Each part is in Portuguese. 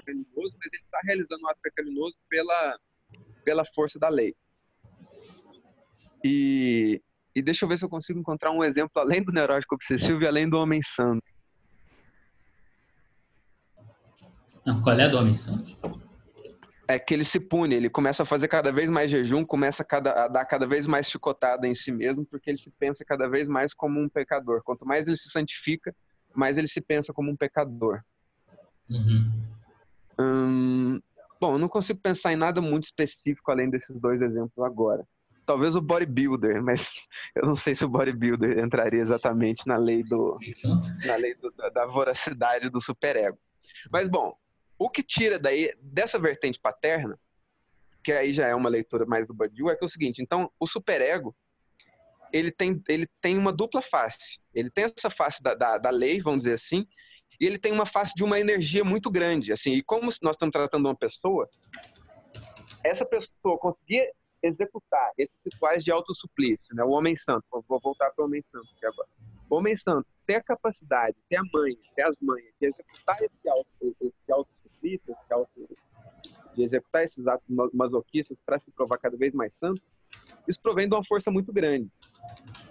pecaminoso, mas ele está realizando um ato pecaminoso pela, pela força da lei. E, e deixa eu ver se eu consigo encontrar um exemplo além do neurótico obsessivo e além do homem santo. Não, qual é do homem santo? É que ele se pune, ele começa a fazer cada vez mais jejum, começa a, cada, a dar cada vez mais chicotada em si mesmo, porque ele se pensa cada vez mais como um pecador. Quanto mais ele se santifica, mais ele se pensa como um pecador. Uhum. Hum, bom, não consigo pensar em nada muito específico além desses dois exemplos agora. Talvez o bodybuilder, mas eu não sei se o bodybuilder entraria exatamente na lei do na lei do, da voracidade do superego. Mas bom, o que tira daí dessa vertente paterna, que aí já é uma leitura mais do Badiou, é que é o seguinte, então o superego ele tem, ele tem uma dupla face. Ele tem essa face da, da, da lei, vamos dizer assim, e ele tem uma face de uma energia muito grande, assim. E como nós estamos tratando uma pessoa, essa pessoa conseguir executar esses rituais de autossuplício, né? O homem santo, vou voltar para o homem santo aqui agora. O homem santo ter a capacidade, ter a mãe, ter as manhas de executar esse auto, esse autossuplício, esse auto, de executar esses atos masoquistas para se provar cada vez mais santo, isso provém de uma força muito grande.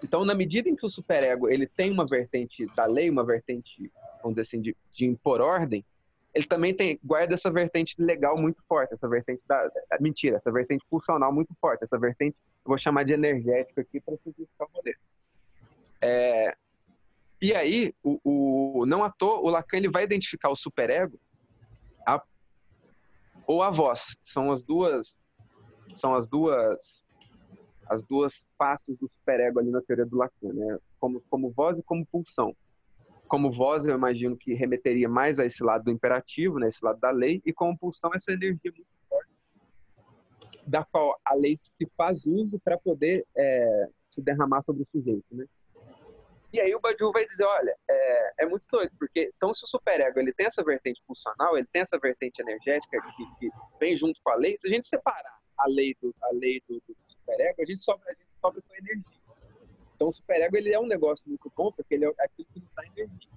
Então, na medida em que o superego ele tem uma vertente da lei, uma vertente, vamos dizer assim, de, de impor ordem, ele também tem guarda essa vertente legal muito forte, essa vertente da mentira, essa vertente pulsional muito forte, essa vertente eu vou chamar de energética aqui para simplificar o modelo. É, e aí, o, o, não à toa, o Lacan ele vai identificar o superego ou a voz. São as duas são as duas as duas faces do superego ali na teoria do Lacan, né? Como, como voz e como pulsão. Como voz, eu imagino que remeteria mais a esse lado do imperativo, né? Esse lado da lei, e como pulsão, essa energia muito forte, da qual a lei se faz uso para poder é, se derramar sobre o sujeito, né? E aí o Badiou vai dizer, olha, é, é, muito doido, porque então se o superego ele tem essa vertente pulsional, ele tem essa vertente energética que, que vem junto com a lei, se a gente separar a lei do, a lei do, do superego, a gente sobra, a gente sobra com energia. Então o superego ele é um negócio muito bom porque ele é aquilo que nos dá energia.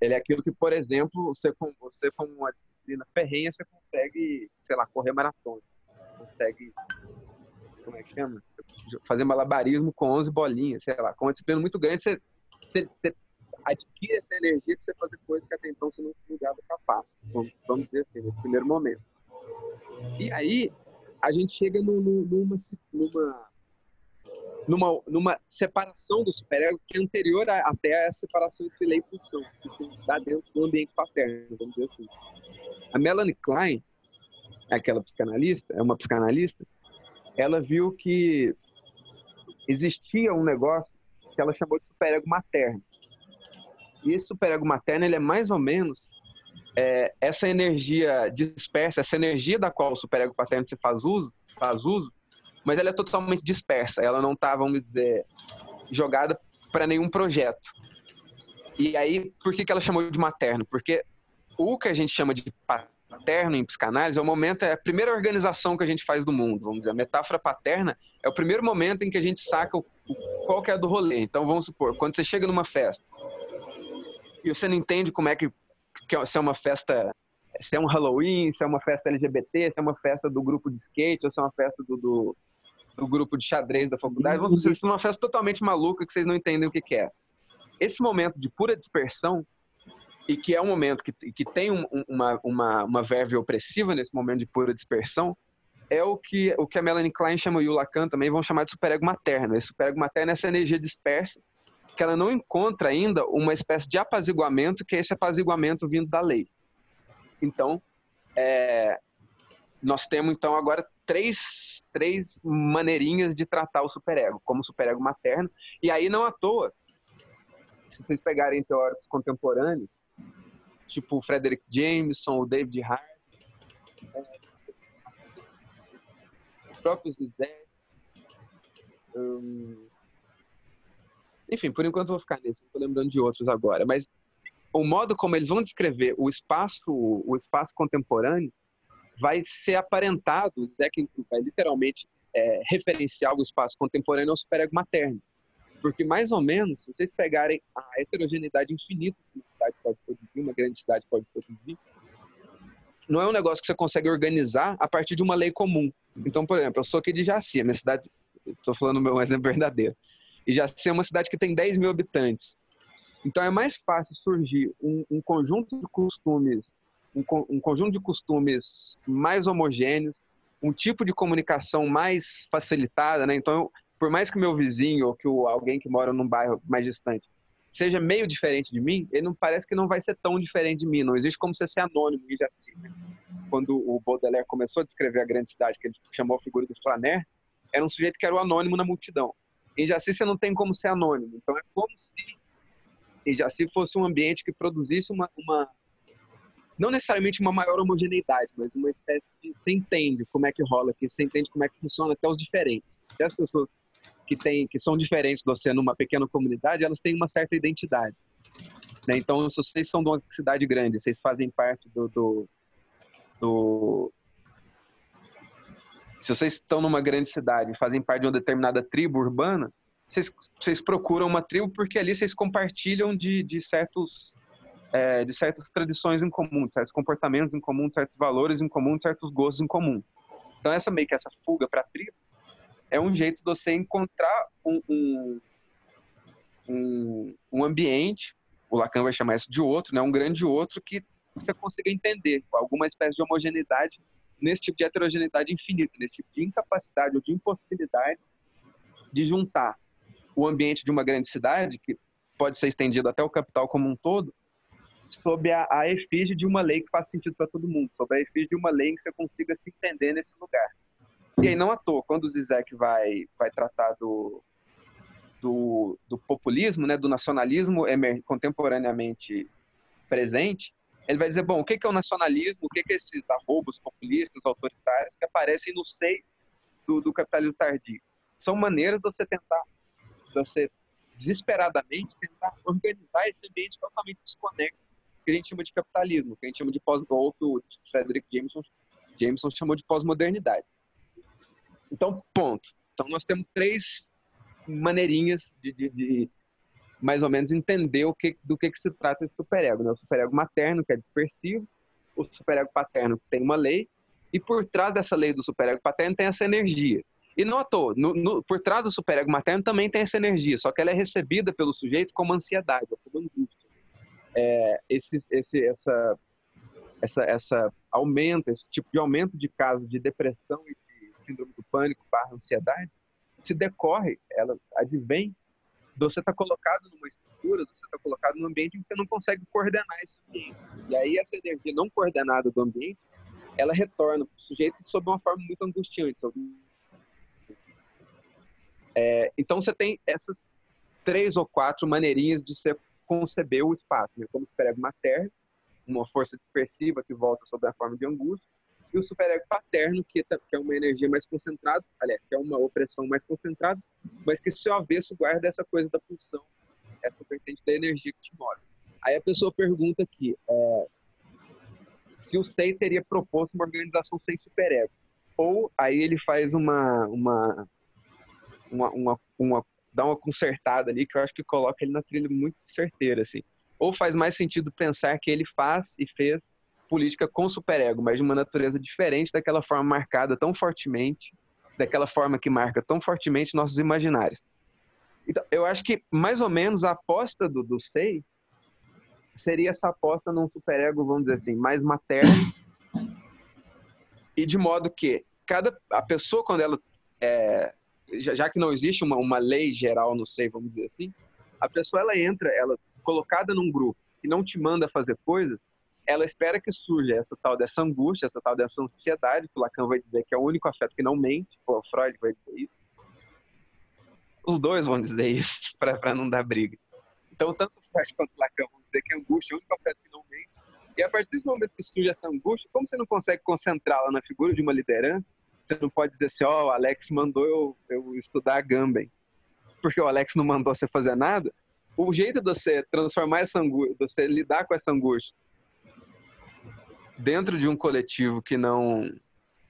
Ele é aquilo que, por exemplo, você com você com uma disciplina ferrenha, você consegue, sei lá, correr maratona. Consegue como é que chama? Fazer malabarismo com 11 bolinhas, sei lá. Com uma disciplina muito grande, você, você, você adquire essa energia para você fazer coisas que até então você não julgava capaz. Vamos, vamos dizer assim, nesse primeiro momento. E aí, a gente chega no, no, numa, numa, numa, numa separação do superego que é anterior a, até a separação entre lei e função, que se dá dentro do ambiente paterno, vamos dizer assim. A Melanie Klein, aquela psicanalista, é uma psicanalista, ela viu que existia um negócio que ela chamou de superego materno. E esse superego materno, ele é mais ou menos é, essa energia dispersa, essa energia da qual o superego paterno se faz uso, faz uso, mas ela é totalmente dispersa. Ela não está, vamos dizer, jogada para nenhum projeto. E aí, por que, que ela chamou de materno? Porque o que a gente chama de paterno em psicanálise é o momento, é a primeira organização que a gente faz do mundo, vamos dizer. A metáfora paterna é o primeiro momento em que a gente saca o, qual que é do rolê. Então, vamos supor, quando você chega numa festa e você não entende como é que se é uma festa, se é um Halloween, se é uma festa LGBT, se é uma festa do grupo de skate, ou se é uma festa do, do, do grupo de xadrez da faculdade. Vamos dizer, é uma festa totalmente maluca que vocês não entendem o que, que é. Esse momento de pura dispersão, e que é um momento que, que tem um, uma, uma, uma verve opressiva nesse momento de pura dispersão, é o que, o que a Melanie Klein chama e o Lacan também vão chamar de superego materno. Esse superego materno é essa energia dispersa que ela não encontra ainda uma espécie de apaziguamento, que é esse apaziguamento vindo da lei. Então, é, nós temos então agora três, três maneirinhas de tratar o superego, como superego materno, e aí não à toa, se vocês pegarem teóricos contemporâneos, tipo o Frederick Jameson, o David Hart, é, o próprio Zizek, um, enfim, por enquanto vou ficar não tô lembrando de outros agora. Mas o modo como eles vão descrever o espaço, o espaço contemporâneo, vai ser aparentado, o Zé vai literalmente é, referenciar o espaço contemporâneo ao superego materno. Porque, mais ou menos, se vocês pegarem a heterogeneidade infinita que uma cidade pode produzir, uma grande cidade pode produzir, não é um negócio que você consegue organizar a partir de uma lei comum. Então, por exemplo, eu sou aqui de Jaci, minha cidade, estou falando meu exemplo verdadeiro. E Jaci é uma cidade que tem 10 mil habitantes. Então é mais fácil surgir um, um conjunto de costumes, um, um, conjunto de costumes mais homogêneos, um tipo de comunicação mais facilitada, né? Então, por mais que o meu vizinho ou que o, alguém que mora num bairro mais distante seja meio diferente de mim, ele não parece que não vai ser tão diferente de mim. Não existe como você ser anônimo em Jaci. Né? Quando o Baudelaire começou a descrever a grande cidade, que ele chamou a figura do Flaner, era um sujeito que era o anônimo na multidão. Em Jaci você não tem como ser anônimo. Então é como se em Jaci fosse um ambiente que produzisse uma, uma não necessariamente uma maior homogeneidade, mas uma espécie de você entende como é que rola aqui, você entende como é que funciona até os diferentes. Até as pessoas que têm que são diferentes de você numa pequena comunidade, elas têm uma certa identidade. Né? Então, se vocês são de uma cidade grande, vocês fazem parte do, do, do se vocês estão numa grande cidade e fazem parte de uma determinada tribo urbana, vocês, vocês procuram uma tribo porque ali vocês compartilham de, de certos é, de certas tradições em comum, certos comportamentos em comum, certos valores em comum, certos gostos em comum. Então essa meio que essa fuga para a tribo é um jeito de você encontrar um, um, um, um ambiente, o Lacan vai chamar isso de outro, né, um grande outro que você consiga entender alguma espécie de homogeneidade nesse tipo de heterogeneidade infinita, nesse tipo de incapacidade ou de impossibilidade de juntar o ambiente de uma grande cidade, que pode ser estendido até o capital como um todo, sob a, a efígie de uma lei que faz sentido para todo mundo, sob a efígie de uma lei que você consiga se entender nesse lugar. E aí, não à toa, quando o Zizek vai, vai tratar do, do, do populismo, né, do nacionalismo contemporaneamente presente, ele vai dizer, bom, o que é o nacionalismo, o que é esses arrobos populistas, autoritários, que aparecem no seio do, do capitalismo tardio? São maneiras de você tentar você desesperadamente tentar organizar esse ambiente totalmente desconexo que a gente chama de capitalismo, que a gente chama de pós ou o Frederick Jameson, Jameson chamou de pós-modernidade. Então, ponto. Então, nós temos três maneirinhas de, de, de, mais ou menos entender o que, do que, que se trata esse superego. Né? O superego materno, que é dispersivo, o superego paterno, que tem uma lei, e por trás dessa lei do superego paterno tem essa energia, e toa, no, no, por trás do superego materno também tem essa energia, só que ela é recebida pelo sujeito como ansiedade, como angústia. É, esse, esse, essa, essa, essa aumento, esse tipo de aumento de casos de depressão e de síndrome do pânico barra ansiedade, se decorre, ela advém você estar tá colocado numa estrutura, você estar tá colocado num ambiente em que você não consegue coordenar esse ambiente. E aí essa energia não coordenada do ambiente, ela retorna para o sujeito sob uma forma muito angustiante, é, então você tem essas três ou quatro maneirinhas de você conceber o espaço, né? como o superego materno, uma força dispersiva que volta sob a forma de angústia, e o superego paterno, que, tá, que é uma energia mais concentrada, aliás, que é uma opressão mais concentrada, mas que seu avesso guarda essa coisa da pulsão, essa vertente da energia que te move. Aí a pessoa pergunta aqui, é, se o SEI teria proposto uma organização sem superego, ou aí ele faz uma, uma uma, uma, uma, dá uma consertada ali que eu acho que coloca ele na trilha muito certeira, assim. Ou faz mais sentido pensar que ele faz e fez política com superego, mas de uma natureza diferente daquela forma marcada tão fortemente, daquela forma que marca tão fortemente nossos imaginários. Então, eu acho que mais ou menos a aposta do, do Sei seria essa aposta num superego, vamos dizer assim, mais materno e de modo que cada a pessoa quando ela é, já, já que não existe uma, uma lei geral, não sei, vamos dizer assim, a pessoa ela entra, ela colocada num grupo que não te manda fazer coisas, ela espera que surja essa tal dessa angústia, essa tal dessa ansiedade, que o Lacan vai dizer que é o único afeto que não mente, o Freud vai dizer isso. Os dois vão dizer isso, para não dar briga. Então, tanto Freud quanto Lacan vão dizer que a angústia é o único afeto que não mente. E a partir desse momento que surge essa angústia, como você não consegue concentrá-la na figura de uma liderança, você não pode dizer assim, ó, oh, o Alex mandou eu, eu estudar Gamben, porque o Alex não mandou você fazer nada. O jeito de você transformar essa angústia, de você lidar com essa angústia dentro de um coletivo que não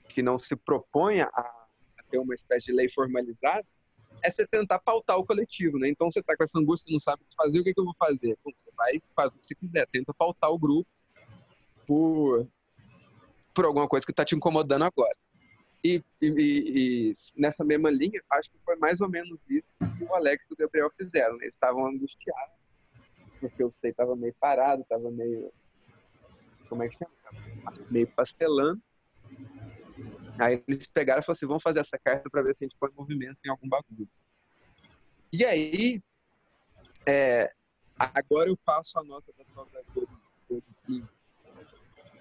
que não se propõe a, ter uma espécie de lei formalizada, é você tentar pautar o coletivo, né? Então você tá com essa angústia, não sabe o que fazer, o que, que eu vou fazer? Você vai faz o que você quiser, tenta pautar o grupo por por alguma coisa que está te incomodando agora. E, e, e, nessa mesma linha, acho que foi mais ou menos isso que o Alex e o Gabriel fizeram. Né? Eles estavam angustiados, porque o Sei estava meio parado, estava meio. Como é que chama? Meio pastelando. Aí eles pegaram e falaram assim: vamos fazer essa carta para ver se a gente põe movimento em algum bagulho. E aí, é, agora eu passo a nota da prova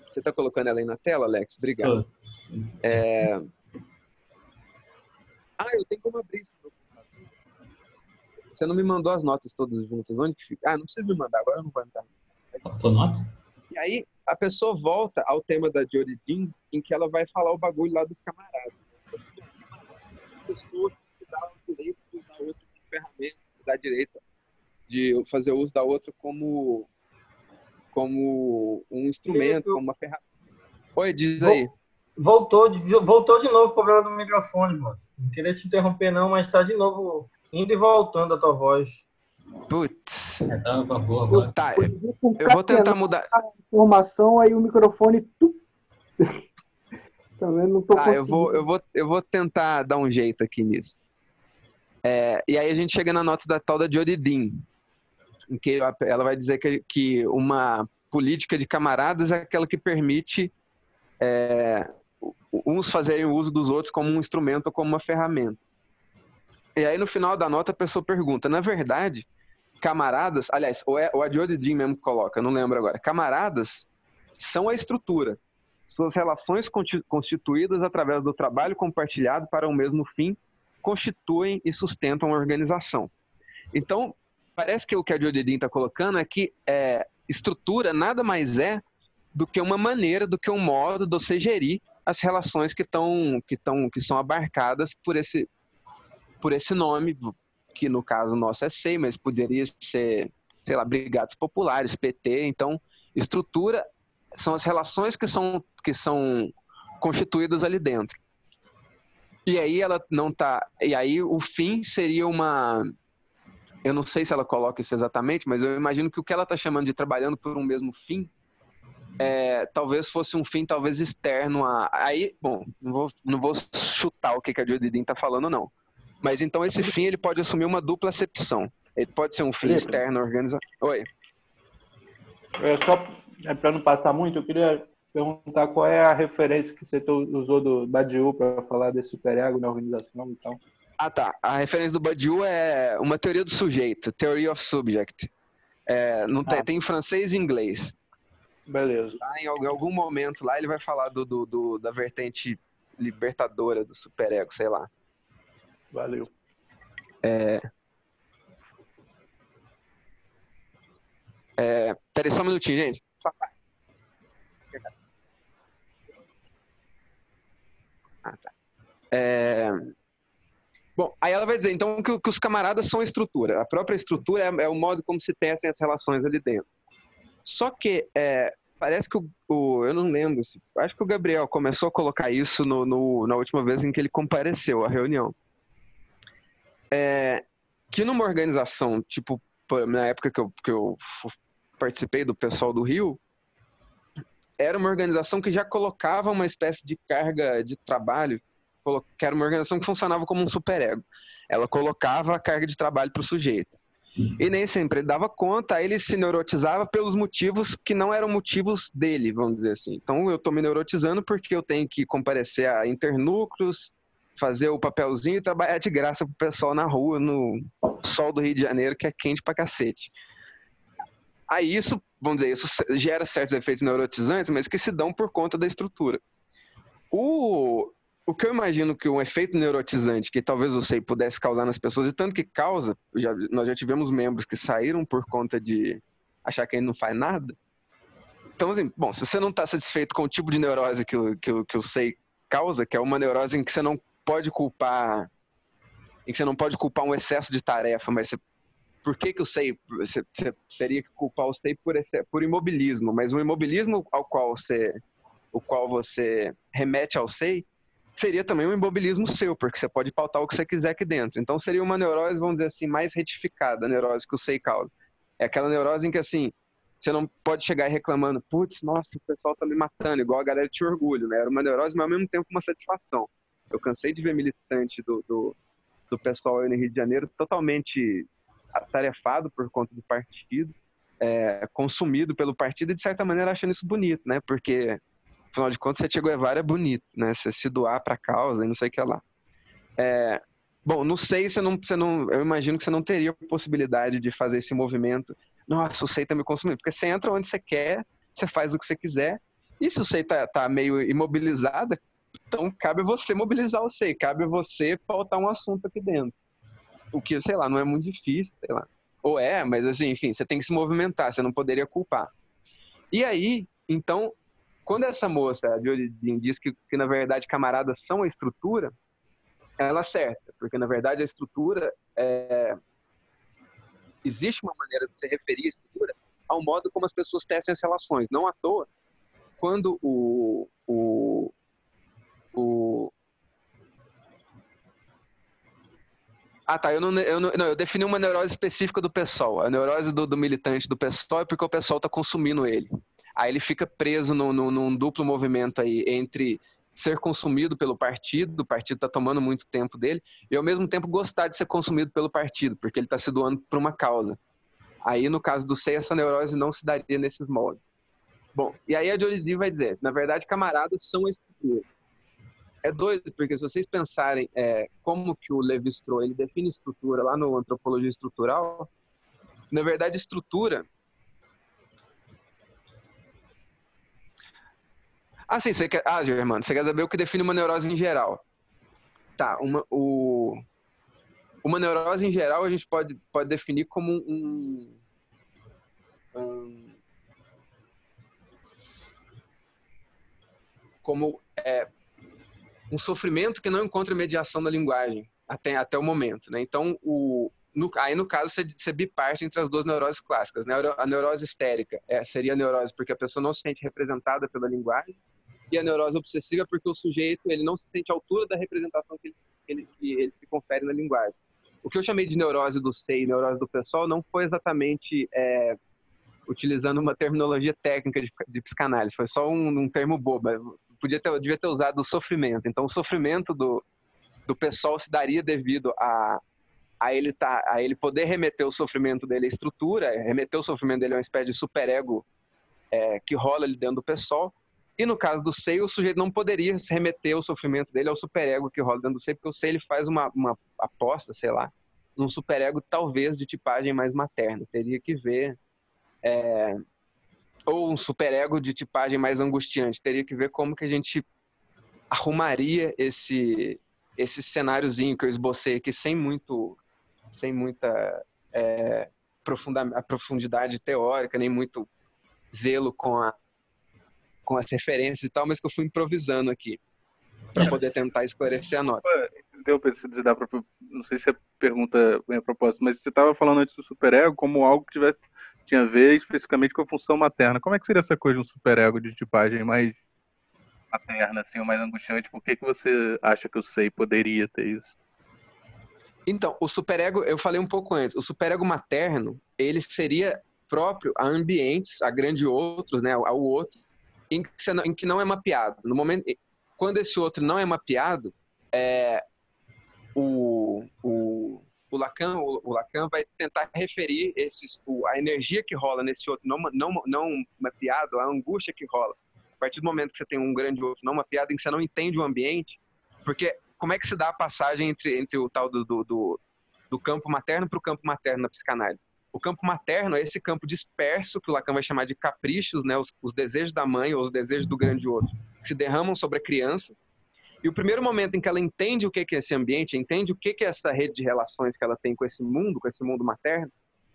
Você está colocando ela aí na tela, Alex? Obrigado. É... Ah, eu tenho como abrir isso Você não me mandou as notas todas juntas. Onde fica? Ah, não precisa me mandar, agora eu não vou entrar. Tua nota? E aí, a pessoa volta ao tema da Dean, em que ela vai falar o bagulho lá dos camaradas. Pessoas que dá o direito de usar outra como ferramenta, dá direito de fazer uso da outra como, como um instrumento, como uma ferramenta. Oi, diz aí. Voltou, voltou de novo o problema do microfone, mano. Não queria te interromper, não, mas tá de novo indo e voltando a tua voz. Putz. É, tá, boa, tá, eu vou tentar mudar. A informação, aí o microfone. Também não tô tá, eu vou, eu, vou, eu vou tentar dar um jeito aqui nisso. É, e aí a gente chega na nota da tal da Jodie Dean, em que ela vai dizer que, que uma política de camaradas é aquela que permite é, uns fazerem uso dos outros como um instrumento ou como uma ferramenta. E aí no final da nota a pessoa pergunta, na verdade, camaradas, aliás, ou, é, ou a Jodie Dean mesmo coloca, não lembro agora, camaradas são a estrutura, suas relações constituídas através do trabalho compartilhado para o mesmo fim constituem e sustentam a organização. Então, parece que o que a Jodie Dean está colocando é que é, estrutura nada mais é do que uma maneira, do que um modo de você gerir as relações que estão que estão que são abarcadas por esse por esse nome que no caso nosso é SEI, mas poderia ser, sei lá, brigados populares, PT, então estrutura são as relações que são que são constituídas ali dentro. E aí ela não tá, e aí o fim seria uma eu não sei se ela coloca isso exatamente, mas eu imagino que o que ela está chamando de trabalhando por um mesmo fim é, talvez fosse um fim talvez externo a. Aí, bom, não vou, não vou chutar o que, que a Jodie está falando, não. Mas então esse fim ele pode assumir uma dupla acepção. Ele pode ser um fim externo organizado. Oi. É só é, para não passar muito, eu queria perguntar qual é a referência que você usou do Badiou para falar desse superego na organização então. Ah, tá. A referência do Badiou é uma teoria do sujeito, Theory of Subject. É, não tem, ah. tem em francês e inglês. Beleza. Lá em algum momento lá ele vai falar do, do, do da vertente libertadora do superego, sei lá. Valeu. É... É... Peraí só um minutinho, gente. Ah, tá. É... Bom, aí ela vai dizer então que, que, os camaradas são a estrutura. A própria estrutura é, é o modo como se tecem as relações ali dentro. Só que é, parece que o, o, Eu não lembro. Acho que o Gabriel começou a colocar isso no, no, na última vez em que ele compareceu à reunião. É, que numa organização, tipo, na época que eu, que eu participei do pessoal do Rio, era uma organização que já colocava uma espécie de carga de trabalho, que era uma organização que funcionava como um superego. Ela colocava a carga de trabalho para o sujeito. E nem sempre ele dava conta, aí ele se neurotizava pelos motivos que não eram motivos dele, vamos dizer assim. Então eu estou me neurotizando porque eu tenho que comparecer a internúcleos, fazer o papelzinho e trabalhar de graça pro pessoal na rua, no sol do Rio de Janeiro, que é quente pra cacete. Aí isso, vamos dizer, isso gera certos efeitos neurotizantes, mas que se dão por conta da estrutura. O, o que eu imagino que um efeito neurotizante que talvez o SEI pudesse causar nas pessoas, e tanto que causa, já, nós já tivemos membros que saíram por conta de achar que ele não faz nada. Então, assim, bom, se você não está satisfeito com o tipo de neurose que que, que o SEI causa, que é uma neurose em que você não pode culpar, em que você não pode culpar um excesso de tarefa, mas você, por que que o SEI, você, você teria que culpar o SEI por, por imobilismo, mas o imobilismo ao qual você, o qual você remete ao SEI, seria também um imobilismo seu, porque você pode pautar o que você quiser aqui dentro. Então seria uma neurose, vamos dizer assim, mais retificada, a neurose que o SEI causa. É aquela neurose em que, assim, você não pode chegar reclamando, putz, nossa, o pessoal tá me matando, igual a galera tinha orgulho, né? Era uma neurose, mas ao mesmo tempo uma satisfação. Eu cansei de ver militante do, do, do pessoal aí no Rio de Janeiro totalmente atarefado por conta do partido, é, consumido pelo partido e de certa maneira achando isso bonito, né? Porque afinal de contas, Che Guevara é bonito, né? Você se doar para a causa e não sei o que lá. É, bom, não sei, você não, você não, eu imagino que você não teria possibilidade de fazer esse movimento. Nossa, o SEI me consumindo. Porque você entra onde você quer, você faz o que você quiser. E se o SEI tá, tá meio imobilizado, então cabe você mobilizar o SEI, cabe você pautar um assunto aqui dentro. O que, sei lá, não é muito difícil, sei lá. Ou é, mas assim, enfim, você tem que se movimentar, você não poderia culpar. E aí, então, quando essa moça, a Jodine, diz que, que, na verdade, camaradas são a estrutura, ela acerta, porque, na verdade, a estrutura é... Existe uma maneira de se referir à estrutura ao modo como as pessoas tecem as relações. Não à toa, quando o, o, Ah, tá. Eu não, eu não, não, eu defini uma neurose específica do pessoal. A neurose do, do militante do pessoal é porque o pessoal está consumindo ele. Aí ele fica preso no, no, num duplo movimento aí entre ser consumido pelo partido, o partido está tomando muito tempo dele, e ao mesmo tempo gostar de ser consumido pelo partido, porque ele está se doando para uma causa. Aí, no caso do SEI, essa neurose não se daria nesses moldes. Bom, e aí a Jolie vai dizer, na verdade, camaradas são a estrutura é doido, porque se vocês pensarem é, como que o Levi-Strauss ele define estrutura lá no Antropologia Estrutural, na verdade, estrutura... Ah, sim, você quer... Ah, Germano, você quer saber o que define uma neurose em geral. Tá, uma, o... uma neurose em geral a gente pode, pode definir como um, um como é, um sofrimento que não encontra mediação da linguagem até, até o momento. Né? Então, o, no, aí no caso você, você biparte entre as duas neuroses clássicas. Né? A neurose histérica é, seria a neurose porque a pessoa não se sente representada pela linguagem e a neurose obsessiva porque o sujeito ele não se sente à altura da representação que ele, que ele, que ele se confere na linguagem. O que eu chamei de neurose do SEI, neurose do pessoal, não foi exatamente é, utilizando uma terminologia técnica de, de psicanálise, foi só um, um termo bobo podia ter, devia ter usado o sofrimento. Então, o sofrimento do, do pessoal se daria devido a, a, ele tá, a ele poder remeter o sofrimento dele à estrutura, remeter o sofrimento dele a uma espécie de superego é, que rola ali dentro do pessoal. E no caso do seio, o sujeito não poderia se remeter o sofrimento dele ao superego que rola dentro do seio, porque o seio ele faz uma, uma aposta, sei lá, num superego talvez de tipagem mais materna. Teria que ver é, ou um superego de tipagem mais angustiante. Teria que ver como que a gente arrumaria esse esse cenáriozinho que eu esbocei aqui sem muito sem muita é, profunda, profundidade teórica nem muito zelo com a com as referências e tal, mas que eu fui improvisando aqui para poder tentar esclarecer a nota. Deu para se dar não sei se a pergunta é a propósito, mas você estava falando antes do superego como algo que tivesse tinha a ver especificamente com a função materna. Como é que seria essa coisa de um superego de tipagem mais materna, assim, ou mais angustiante? Por que, que você acha que o SEI poderia ter isso? Então, o superego, eu falei um pouco antes, o superego materno, ele seria próprio a ambientes, a grande outros, né, ao outro, em que, não, em que não é mapeado. No momento, quando esse outro não é mapeado, é, o, o, o Lacan, o, o, Lacan vai tentar referir esses, o, a energia que rola nesse outro não, não, não mapeado, a angústia que rola. A partir do momento que você tem um grande outro não mapeado, em que você não entende o ambiente, porque como é que se dá a passagem entre, entre o tal do, do, do, do campo materno para o campo materno na psicanálise? O campo materno é esse campo disperso, que o Lacan vai chamar de caprichos, né, os, os desejos da mãe ou os desejos do grande outro, que se derramam sobre a criança e o primeiro momento em que ela entende o que é esse ambiente, entende o que é essa rede de relações que ela tem com esse mundo, com esse mundo materno,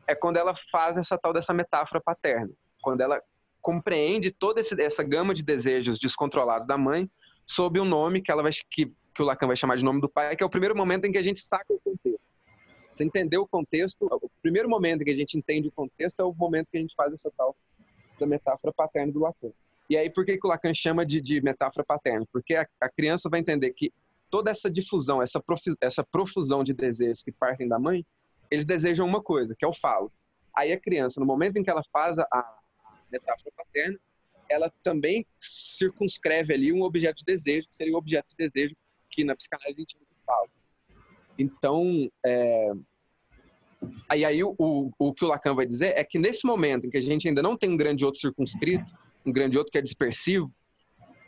é quando ela faz essa tal dessa metáfora paterna. Quando ela compreende toda essa gama de desejos descontrolados da mãe sob um nome que ela vai que, que o Lacan vai chamar de nome do pai, que é o primeiro momento em que a gente saca o contexto. Você entendeu o contexto, o primeiro momento em que a gente entende o contexto é o momento que a gente faz essa tal da metáfora paterna do Lacan. E aí, por que, que o Lacan chama de, de metáfora paterna? Porque a, a, criança vai entender que toda essa difusão, essa, essa profusão de desejos que partem da mãe, eles desejam uma coisa, que é o falo. Aí a criança, no momento em que ela faz a, metáfora paterna, ela também circunscreve ali um objeto de desejo, que seria o objeto de desejo que na psicanálise a gente fala. Então, é... aí, aí o, o, o que o Lacan vai dizer é que nesse momento em que a gente ainda não tem um grande outro circunscrito, um grande outro que é dispersivo,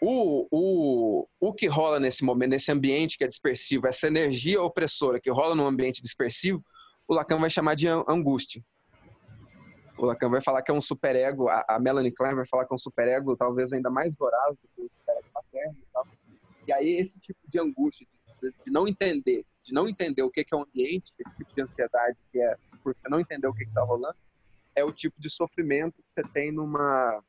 o, o, o que rola nesse momento, nesse ambiente que é dispersivo, essa energia opressora que rola num ambiente dispersivo, o Lacan vai chamar de angústia. O Lacan vai falar que é um superego, a, a Melanie Klein vai falar que é um superego talvez ainda mais voraz do que o superego paterno e tal. E aí esse tipo de angústia, de, de não entender, de não entender o que é o ambiente, esse tipo de ansiedade que é por não entender o que está rolando, é o tipo de sofrimento que você tem numa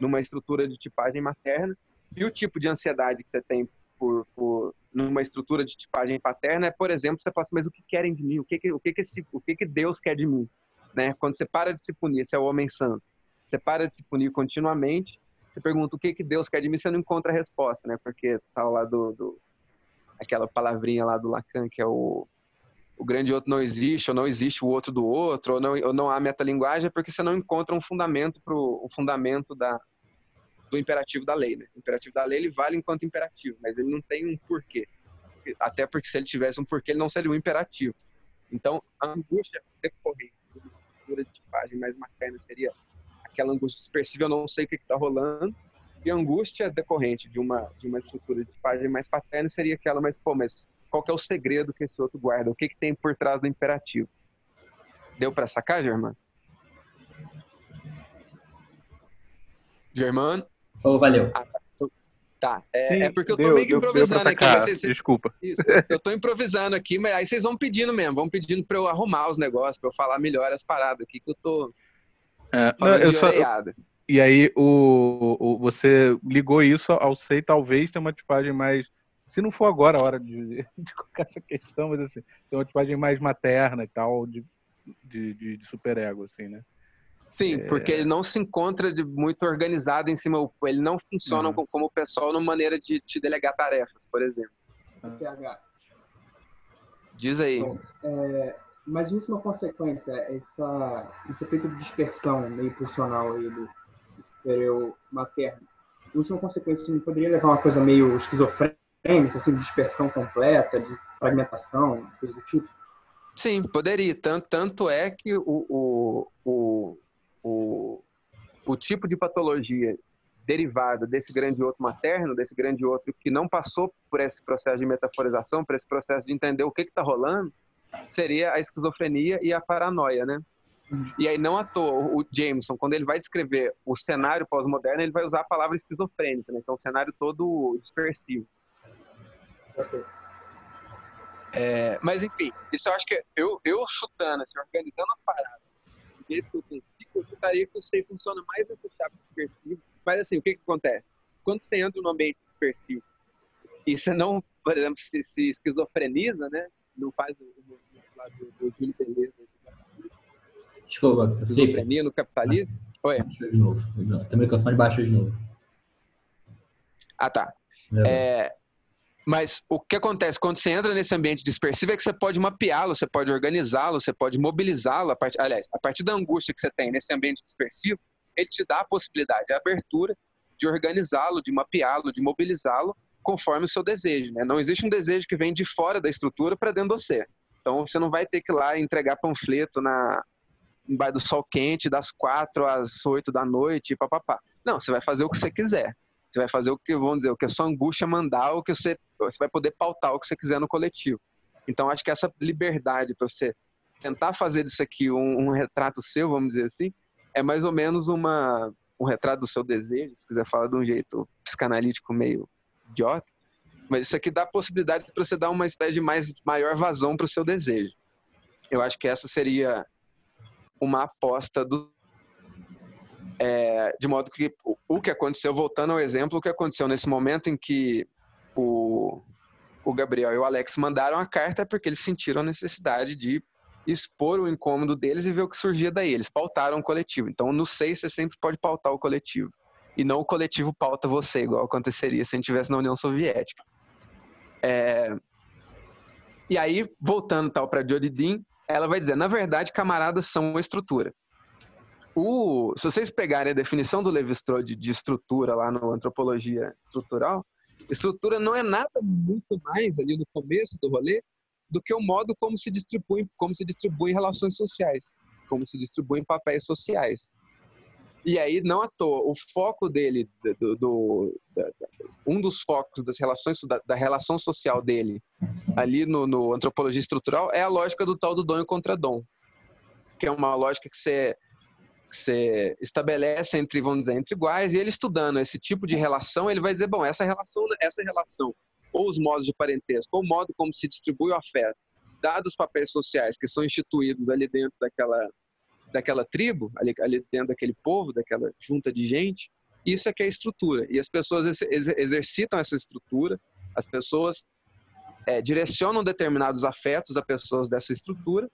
numa estrutura de tipagem materna e o tipo de ansiedade que você tem por, por numa estrutura de tipagem paterna é, por exemplo, você fala assim, mas o que querem de mim? O que que, o que, que, esse, o que, que Deus quer de mim? Né? Quando você para de se punir, você é o homem santo, você para de se punir continuamente, você pergunta o que, que Deus quer de mim, você não encontra a resposta, né? Porque tá lá do, do aquela palavrinha lá do Lacan, que é o o grande outro não existe, ou não existe o outro do outro, ou não, ou não há metalinguagem, é porque você não encontra um fundamento pro, um fundamento da, do imperativo da lei. Né? O imperativo da lei ele vale enquanto imperativo, mas ele não tem um porquê. Até porque se ele tivesse um porquê, ele não seria um imperativo. Então, a angústia decorrente de uma estrutura de tipagem mais materna seria aquela angústia dispersiva, eu não sei o que está rolando, e a angústia decorrente de uma, de uma estrutura de tipagem mais paterna seria aquela, mas, pô, mas qual que é o segredo que esse outro guarda? O que, que tem por trás do imperativo? Deu para sacar, Germano? Germano? Falou, valeu. Ah, tá. Tá, é, Sim, é porque eu tô deu- meio que deu- deu improvisando aqui. vocês- Desculpa. Isso, eu tô improvisando aqui, mas aí vocês vão pedindo mesmo, vão pedindo pra eu arrumar os negócios, pra eu falar melhor as paradas aqui, que eu tô É, não, falando eu só-. E aí o, o- você ligou isso ao sei talvez ter uma tipagem mais. Se não for agora a hora de, de colocar essa questão, mas assim, tem uma tipagem mais materna e tal, de, de, de, de superego, assim, né? Sim, É. porque ele não se encontra de muito organizado em cima, ele não funciona Uhum. como, o pessoal numa maneira de te delegar tarefas, por exemplo. PH. Diz aí. Bom, é, mas em última consequência, essa, esse efeito de dispersão meio pulsional aí do superior materno, em última consequência, não poderia levar a uma coisa meio esquizofrênica, assim, de dispersão completa, de fragmentação, coisa do tipo? Sim, poderia. Tanto, tanto é que o, o, o, o, o tipo de patologia derivada desse grande outro materno, desse grande outro que não passou por esse processo de metaforização, por esse processo de entender o que está rolando, seria a esquizofrenia e a paranoia, né? E aí, não à toa, o Jameson, quando ele vai descrever o cenário pós-moderno, ele vai usar a palavra esquizofrênica, né? É um cenário todo dispersivo. É, mas enfim, isso eu acho que eu, eu chutando, assim, organizando a parada, do jeito que eu consigo, eu chutaria que o SEI funciona mais nessa chave dispersiva. Mas assim, o que, que acontece? Quando você entra num ambiente dispersivo e você não, por exemplo, se, se esquizofreniza, né? Não faz o, movimento lá do, do Júlio Beleza, Desculpa, esquizofrenia no capitalismo. Oi. Baixou de novo. Teu microfone baixou de novo. Ah, tá. É, mas o que acontece quando você entra nesse ambiente dispersivo é que você pode mapeá-lo, você pode organizá-lo, você pode mobilizá-lo. Part... Aliás, a partir da angústia que você tem nesse ambiente dispersivo, ele te dá a possibilidade, a abertura de organizá-lo, de mapeá-lo, de mobilizá-lo conforme o seu desejo. Né? Não existe um desejo que vem de fora da estrutura para dentro de você. Então você não vai ter que ir lá entregar panfleto na embaixo do sol quente das quatro às oito da noite, papapá. Não, você vai fazer o que você quiser. Você vai fazer o que, vamos dizer, o que a sua angústia mandar, o que você, você vai poder pautar o que você quiser no coletivo. Então, acho que essa liberdade para você tentar fazer disso aqui um, um, retrato seu, vamos dizer assim, é mais ou menos uma, um retrato do seu desejo, se quiser falar de um jeito psicanalítico meio idiota, mas isso aqui dá possibilidade para você dar uma espécie de mais, maior vazão para o seu desejo. Eu acho que essa seria uma aposta do é, de modo que o, o, que aconteceu, voltando ao exemplo, o que aconteceu nesse momento em que o, o Gabriel e o Alex mandaram a carta é porque eles sentiram a necessidade de expor o incômodo deles e ver o que surgia daí. Eles pautaram o coletivo. Então, no seis, você sempre pode pautar o coletivo. E não o coletivo pauta você, igual aconteceria se a gente estivesse na União Soviética. É... E aí, voltando tal para Jodie Dean, ela vai dizer, na verdade, camaradas são uma estrutura o, se vocês pegarem a definição do Levi-Strauss de, de estrutura lá no Antropologia Estrutural, estrutura não é nada muito mais ali no começo do rolê do que o modo como se distribui, como se distribui relações sociais, como se distribuem papéis sociais. E aí, não à toa, o foco dele, do, do da, um dos focos das relações, da, da relação social dele, ali no, no, Antropologia Estrutural, é a lógica do tal do dom e contradom, que é uma lógica que você, que você estabelece entre, vamos dizer, entre iguais, e ele estudando esse tipo de relação, ele vai dizer, bom, essa relação, essa relação, ou os modos de parentesco, ou o modo como se distribui o afeto, dados os papéis sociais que são instituídos ali dentro daquela daquela tribo, ali, ali dentro daquele povo, daquela junta de gente, isso é que é estrutura. E as pessoas exercitam essa estrutura, as pessoas é, direcionam determinados afetos a pessoas dessa estrutura,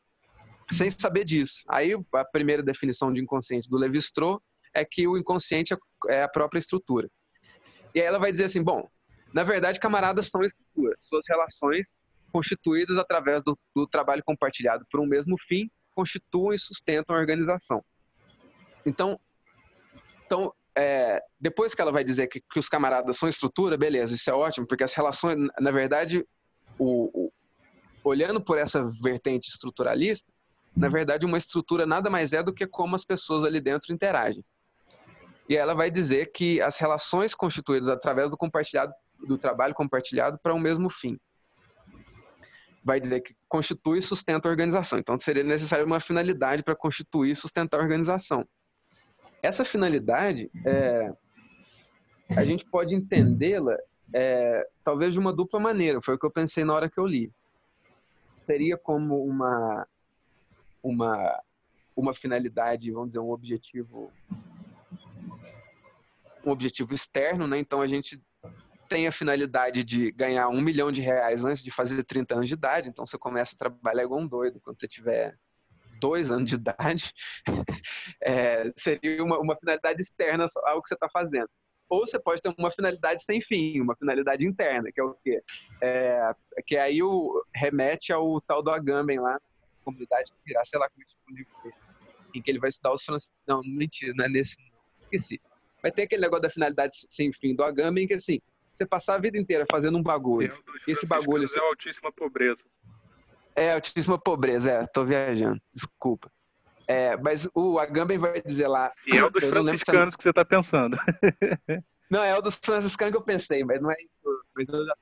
sem saber disso. Aí a primeira definição de inconsciente do Levi-Strauss é que o inconsciente é a própria estrutura. E aí ela vai dizer assim, bom, na verdade, camaradas são estruturas, suas relações constituídas através do, do trabalho compartilhado por um mesmo fim constituem e sustentam a organização. Então, então é, depois que ela vai dizer que, que, os camaradas são estrutura, beleza, isso é ótimo, porque as relações, na verdade, o, o, olhando por essa vertente estruturalista, na verdade, uma estrutura nada mais é do que como as pessoas ali dentro interagem. E ela vai dizer que as relações constituídas através do compartilhado, do trabalho compartilhado para o um mesmo fim vai dizer que constitui e sustenta a organização. Então, seria necessário uma finalidade para constituir e sustentar a organização. Essa finalidade, é, a gente pode entendê-la é, talvez de uma dupla maneira. Foi o que eu pensei na hora que eu li. Seria como uma, uma, uma finalidade, vamos dizer, um objetivo um objetivo externo, né? Então a gente tem a finalidade de ganhar um milhão de reais antes de fazer 30 anos de idade, então você começa a trabalhar igual um doido quando você tiver dois anos de idade, é, seria uma, uma, finalidade externa ao que você está fazendo. Ou você pode ter uma finalidade sem fim, uma finalidade interna, que é o quê? É, que aí o, remete ao tal do Agamben lá, comunidade que virar, sei lá como é que em que ele vai estudar os franceses. Não, mentira, não é nesse. Esqueci. Vai ter aquele negócio da finalidade sem fim do Agamben, que assim, você passar a vida inteira fazendo um bagulho. É, esse bagulho. É altíssima pobreza. É, altíssima pobreza, é. Tô viajando. Desculpa. É, mas o Agamben vai dizer lá. Se é o dos franciscanos que você tá pensando. Não, é o dos franciscanos que eu pensei, mas não é isso. Mas eu já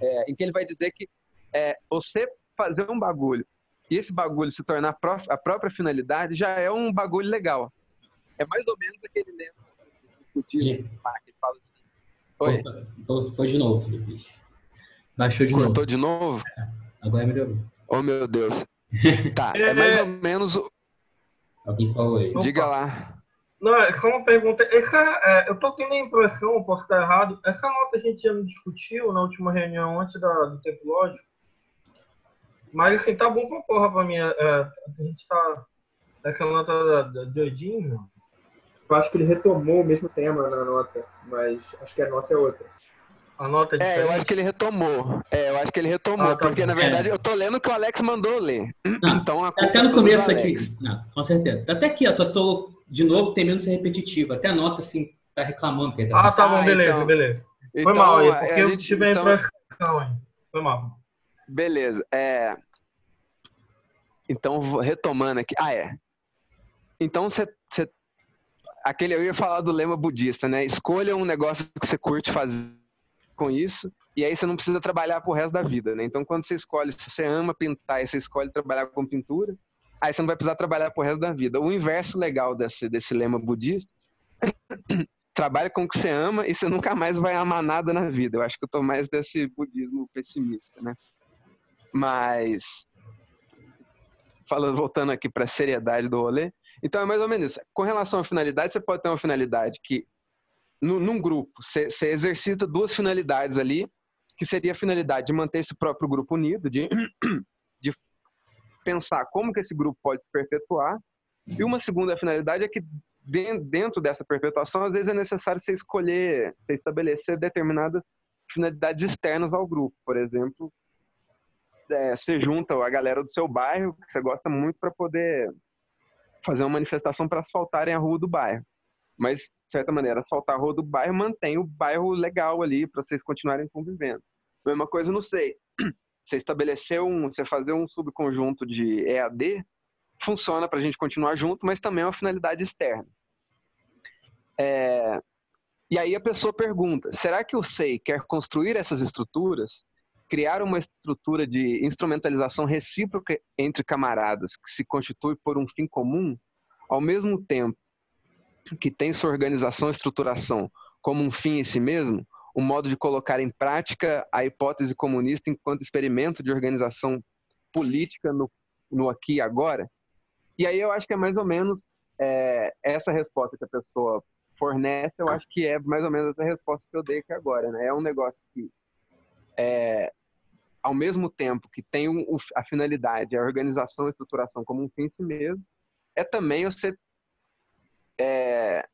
é, em que ele vai dizer que é, você fazer um bagulho e esse bagulho se tornar a própria finalidade já é um bagulho legal. É mais ou menos aquele lema que ele fala assim. Oi. Foi de novo, Felipe. Baixou de Cortou novo. de novo? É, agora melhorou. Oh, meu Deus. tá, é mais ou menos. Alguém falou aí. Diga lá. Não, é só uma pergunta. Essa, é, eu tô tendo a impressão, posso estar errado, essa nota a gente já não discutiu na última reunião antes da, do tempo lógico. Mas assim, tá bom pra porra pra mim. É, a gente tá. Essa nota da, de Odin, eu acho que ele retomou o mesmo tema na nota, mas acho que a nota é outra. A nota é, é eu acho que ele retomou. É, eu acho que ele retomou, ah, tá porque na verdade é. eu tô lendo o que o Alex mandou ler. Não, então a tá até no começo aqui. Não, com certeza. Tá até aqui, ó, tô, tô de novo temendo ser repetitivo. Até a nota assim tá reclamando que tá Ah, tá bom, ah, beleza, então, beleza. Foi então, mal aí, porque eu tive a então, impressão aí. Foi mal. Beleza. É... Então, retomando aqui. Ah, é. Então, você aquele eu ia falar do lema budista, né? Escolha um negócio que você curte fazer com isso, e aí você não precisa trabalhar pro resto da vida, né? Então, quando você escolhe, se você ama pintar e você escolhe trabalhar com pintura, aí você não vai precisar trabalhar pro resto da vida. O inverso legal desse, desse lema budista, trabalha com o que você ama e você nunca mais vai amar nada na vida. Eu acho que eu tô mais desse budismo pessimista, né? Mas falando voltando aqui para a seriedade do rolê, então é mais ou menos isso. Com relação à finalidade, você pode ter uma finalidade que, num grupo, você, você exercita duas finalidades ali, que seria a finalidade de manter esse próprio grupo unido, de, de pensar como que esse grupo pode se perpetuar. E uma segunda finalidade é que dentro dessa perpetuação, às vezes é necessário você escolher, você estabelecer determinadas finalidades externas ao grupo. Por exemplo, é, você junta a galera do seu bairro, que você gosta muito, para poder fazer uma manifestação para asfaltarem a rua do bairro. Mas, de certa maneira, asfaltar a rua do bairro mantém o bairro legal ali para vocês continuarem convivendo. Mesma coisa, não sei. Você estabelecer um, você fazer um subconjunto de EAD, funciona para a gente continuar junto, mas também é uma finalidade externa. É, e aí a pessoa pergunta: será que o SEI quer construir essas estruturas, criar uma estrutura de instrumentalização recíproca entre camaradas que se constitui por um fim comum, ao mesmo tempo que tem sua organização e estruturação como um fim em si mesmo, um modo de colocar em prática a hipótese comunista enquanto experimento de organização política no, no aqui e agora? E aí eu acho que é mais ou menos é, essa resposta que a pessoa fornece, eu acho que é mais ou menos essa resposta que eu dei aqui agora, né? É um negócio que, é, ao mesmo tempo que tem a finalidade, a organização e estruturação como um fim em si mesmo, é também você é,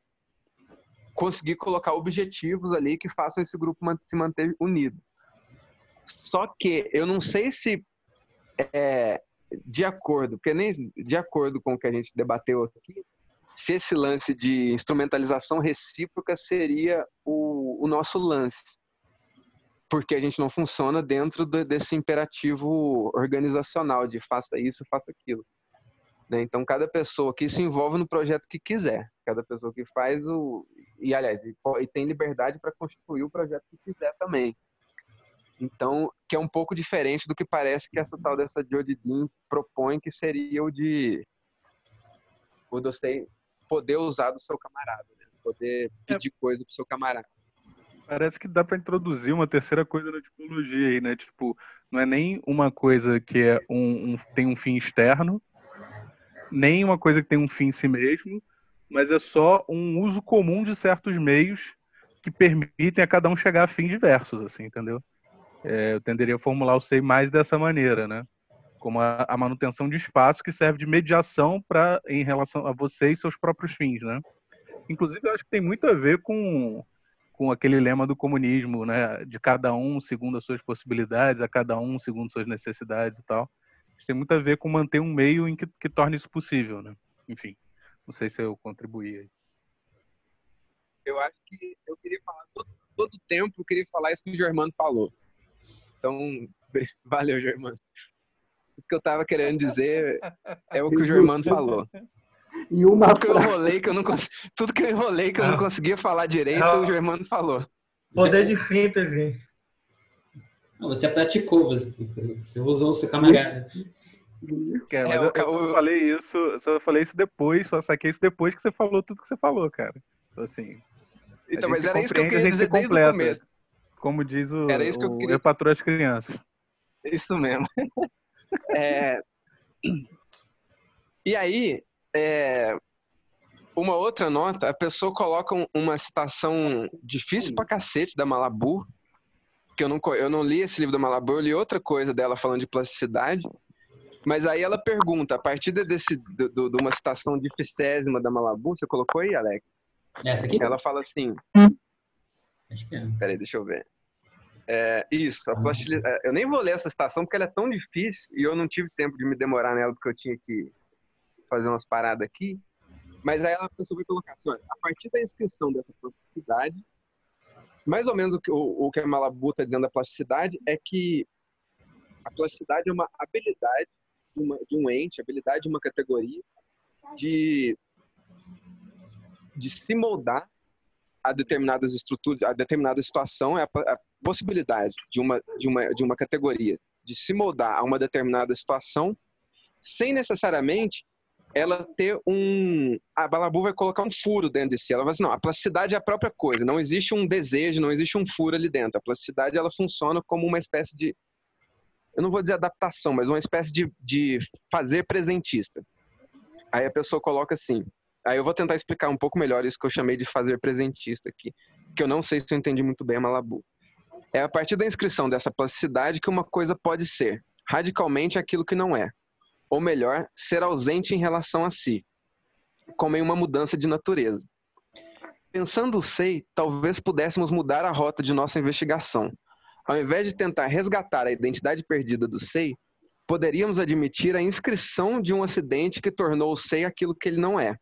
conseguir colocar objetivos ali que façam esse grupo se manter unido. Só que eu não sei se é, de acordo, porque nem de acordo com o que a gente debateu aqui, se esse lance de instrumentalização recíproca seria o, o nosso lance. Porque a gente não funciona dentro do, desse imperativo organizacional de faça isso, faça aquilo. Né? Então, cada pessoa que se envolve no projeto que quiser, cada pessoa que faz o. E, aliás, e, e tem liberdade para constituir o projeto que quiser também. Então, que é um pouco diferente do que parece que essa tal dessa Jodidin propõe, que seria o de o de você poder usar do seu camarada, né? poder é. pedir é. coisa pro seu camarada. Parece que dá para introduzir uma terceira coisa na tipologia aí, né? Tipo, não é nem uma coisa que é um, um, tem um fim externo, nem uma coisa que tem um fim em si mesmo, mas é só um uso comum de certos meios que permitem a cada um chegar a fins diversos, assim, entendeu? É, eu tenderia a formular o SEI mais dessa maneira, né? como a, a manutenção de espaço que serve de mediação para em relação a você e seus próprios fins, né? Inclusive, eu acho que tem muito a ver com, com aquele lema do comunismo, né? De cada um segundo as suas possibilidades, a cada um segundo suas necessidades e tal. Isso tem muito a ver com manter um meio em que, que torne isso possível, né? Enfim, não sei se eu contribuí aí. Eu acho que eu queria falar todo, todo tempo, eu queria falar isso que o Germano falou. Então, valeu, Germano o que eu tava querendo dizer é o que o Germano falou. E uma tudo que eu enrolei que eu não cons... tudo que eu enrolei que eu não conseguia falar direito, não. o Germano falou. Poder de síntese. Não, você praticou, você, você usou o seu camarada. É, mas é, eu, eu, falei isso, eu só falei isso depois, só saquei isso depois que você falou tudo que você falou, cara. Então, assim. Então, mas era isso que eu queria dizer desde completa, o começo. Como diz o, era isso que eu, queria... eu patroa as crianças. Isso mesmo. É... E aí, é... uma outra nota, a pessoa coloca uma citação difícil pra cacete da Malabu, que eu não, eu não li esse livro da Malabu, eu li outra coisa dela falando de plasticidade, mas aí ela pergunta, a partir desse, de, de uma citação dificésima da Malabu, você colocou aí, Alex? Essa aqui? Ela fala assim... Acho que é. Peraí, deixa eu ver. É, isso, a plastilina. É, eu nem vou ler essa citação porque ela é tão difícil e eu não tive tempo de me demorar nela porque eu tinha que fazer umas paradas aqui. Mas aí ela pessoa vai colocar assim, olha, a partir da inscrição dessa plasticidade, mais ou menos o que, o, o que a Malabu está dizendo da plasticidade é que a plasticidade é uma habilidade de, uma, de um ente, habilidade de uma categoria de, de se moldar a determinadas estruturas, a determinada situação, é a, a possibilidade de uma, de, uma, de uma categoria de se moldar a uma determinada situação sem necessariamente ela ter um. A Balabu vai colocar um furo dentro de si. Ela vai dizer, não, a plasticidade é a própria coisa. Não existe um desejo, não existe um furo ali dentro. A plasticidade ela funciona como uma espécie de. Eu não vou dizer adaptação, mas uma espécie de, de fazer presentista. Aí a pessoa coloca assim. Aí eu vou tentar explicar um pouco melhor isso que eu chamei de fazer presentista aqui. Que eu não sei se eu entendi muito bem a Malabu. É a partir da inscrição dessa plasticidade que uma coisa pode ser radicalmente aquilo que não é. Ou melhor, ser ausente em relação a si, como em uma mudança de natureza. Pensando o sei, talvez pudéssemos mudar a rota de nossa investigação. Ao invés de tentar resgatar a identidade perdida do sei, poderíamos admitir a inscrição de um acidente que tornou o SEI aquilo que ele não é,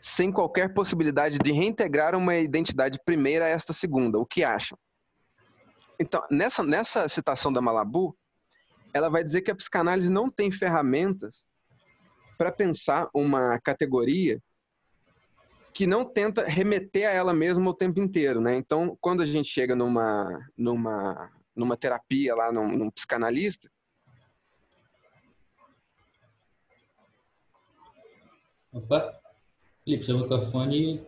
sem qualquer possibilidade de reintegrar uma identidade primeira a esta segunda. O que acham? Então, nessa, nessa citação da Malabu, ela vai dizer que a psicanálise não tem ferramentas para pensar uma categoria que não tenta remeter a ela mesma o tempo inteiro, né? Então, quando a gente chega numa numa numa terapia lá num, num psicanalista, Opa, Felipe, seu microfone.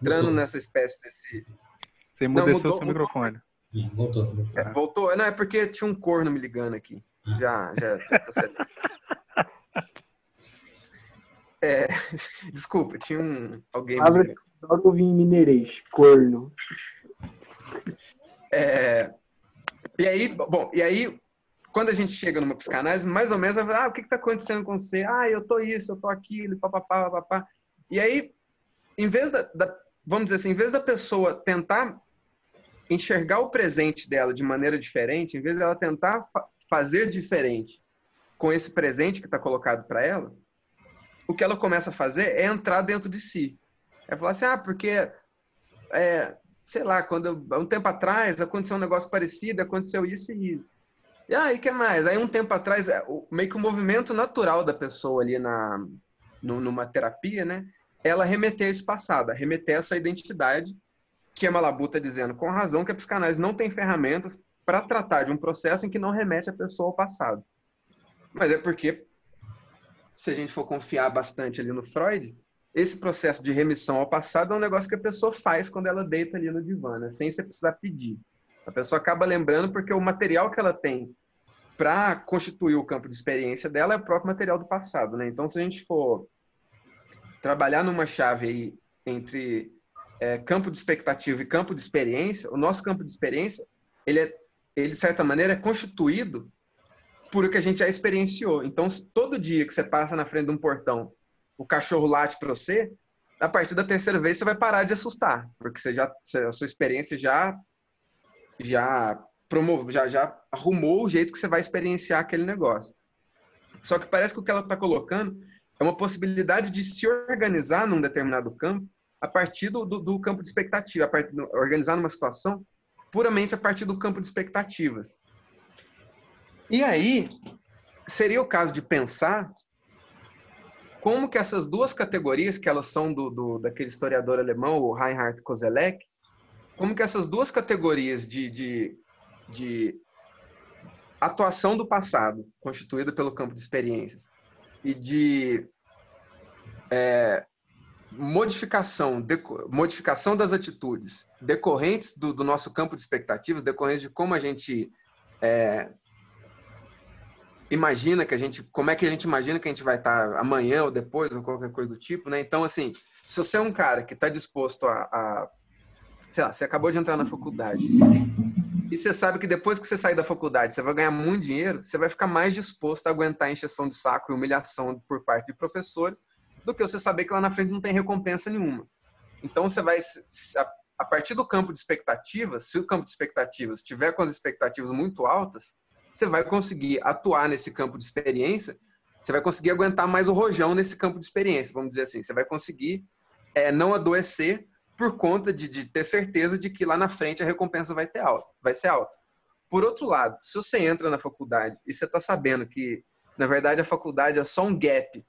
Entrando nessa espécie desse. Você emudeceu seu microfone. Voltou. Voltou. É, voltou? Não, é porque tinha um corno me ligando aqui. Ah. Já, já, já. É, desculpa, tinha um alguém. eu adoro ouvir em mineirês. Corno. É, e aí, bom, e aí, quando a gente chega numa psicanálise, mais ou menos, vai falar, ah, o que está acontecendo com você? Ah, eu tô isso, eu tô aquilo, papapá, papapá. E aí, em vez da, da- vamos dizer assim, em vez da pessoa tentar enxergar o presente dela de maneira diferente, em vez dela tentar fa- fazer diferente com esse presente que está colocado para ela, o que ela começa a fazer é entrar dentro de si. É falar assim, ah, porque é, sei lá, quando eu- um tempo atrás aconteceu um negócio parecido, aconteceu isso e isso. E aí, que mais? Aí um tempo atrás, é, meio que o movimento natural da pessoa ali na nu- numa terapia, né? Ela remeter esse passado, remeter essa identidade que a Malabu está dizendo com razão que a psicanálise não tem ferramentas para tratar de um processo em que não remete a pessoa ao passado. Mas é porque, se a gente for confiar bastante ali no Freud, esse processo de remissão ao passado é um negócio que a pessoa faz quando ela deita ali no divã, né? sem você precisar pedir. A pessoa acaba lembrando porque o material que ela tem para constituir o campo de experiência dela é o próprio material do passado, né? Então, se a gente for trabalhar numa chave aí entre é, campo de expectativa e campo de experiência, o nosso campo de experiência, ele, é, ele de certa maneira, é constituído por o que a gente já experienciou. Então, todo dia que você passa na frente de um portão, o cachorro late para você, a partir da terceira vez você vai parar de assustar, porque você já, a sua experiência já já promove, já, já arrumou o jeito que você vai experienciar aquele negócio. Só que parece que o que ela está colocando é uma possibilidade de se organizar num determinado campo a partir do, do, do campo de expectativa, organizar numa situação puramente a partir do campo de expectativas. E aí, seria o caso de pensar como que essas duas categorias, que elas são do, do daquele historiador alemão, o Reinhard Koselleck, como que essas duas categorias de, de, de atuação do passado, constituída pelo campo de experiências, e de é, modificação, deco- modificação das atitudes decorrentes do, do nosso campo de expectativas, decorrentes de como a gente é, imagina que a gente, como é que a gente imagina que a gente vai estar amanhã ou depois ou qualquer coisa do tipo, né? Então, assim, se você é um cara que está disposto a, a, sei lá, você acabou de entrar na faculdade e você sabe que depois que você sair da faculdade você vai ganhar muito dinheiro, você vai ficar mais disposto a aguentar a encheção de saco e humilhação por parte de professores do que você saber que lá na frente não tem recompensa nenhuma. Então, você vai, a partir do campo de expectativas, se o campo de expectativas tiver com as expectativas muito altas, você vai conseguir atuar nesse campo de experiência, você vai conseguir aguentar mais o rojão nesse campo de experiência, vamos dizer assim. Você vai conseguir é, não adoecer por conta de, de ter certeza de que lá na frente a recompensa vai ter alta, vai ser alta. Por outro lado, se você entra na faculdade e você está sabendo que, na verdade, a faculdade é só um gap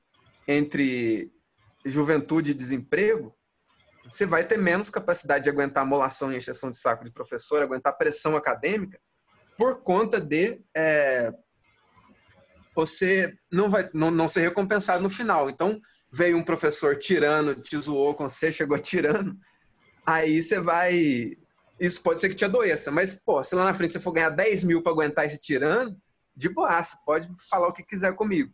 entre juventude e desemprego, você vai ter menos capacidade de aguentar molação e encheção de saco de professor, aguentar pressão acadêmica, por conta de é, você não vai não, não ser recompensado no final. Então, veio um professor tirando, te zoou com você, chegou tirando, aí você vai. Isso pode ser que te adoeça, mas, pô, se lá na frente você for ganhar 10 mil para aguentar esse tirando, de boaça, pode falar o que quiser comigo.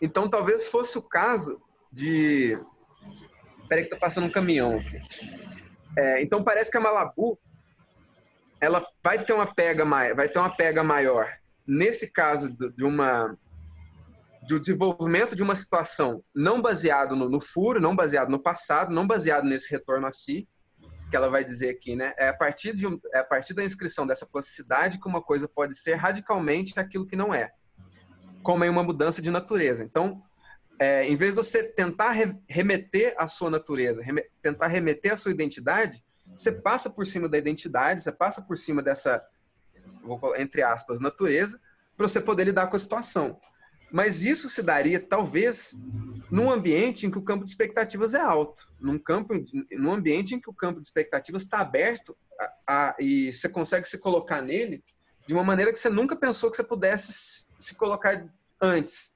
Então, talvez fosse o caso de. Peraí, que tá passando um caminhão. É, então, parece que a Malabu ela vai ter uma pega mai- vai ter uma pega maior nesse caso de uma de um desenvolvimento de uma situação não baseado no, no furo, não baseado no passado, não baseado nesse retorno a si, que ela vai dizer aqui, né? É a partir, de um, é a partir da inscrição dessa plasticidade que uma coisa pode ser radicalmente aquilo que não é, como em uma mudança de natureza. Então, é, em vez de você tentar re remeter a sua natureza, tentar remeter a sua identidade, você passa por cima da identidade, você passa por cima dessa, entre aspas, natureza, para você poder lidar com a situação. Mas isso se daria, talvez, num ambiente em que o campo de expectativas é alto, num campo, num ambiente em que o campo de expectativas está aberto a, a, e você consegue se colocar nele de uma maneira que você nunca pensou que você pudesse se colocar antes.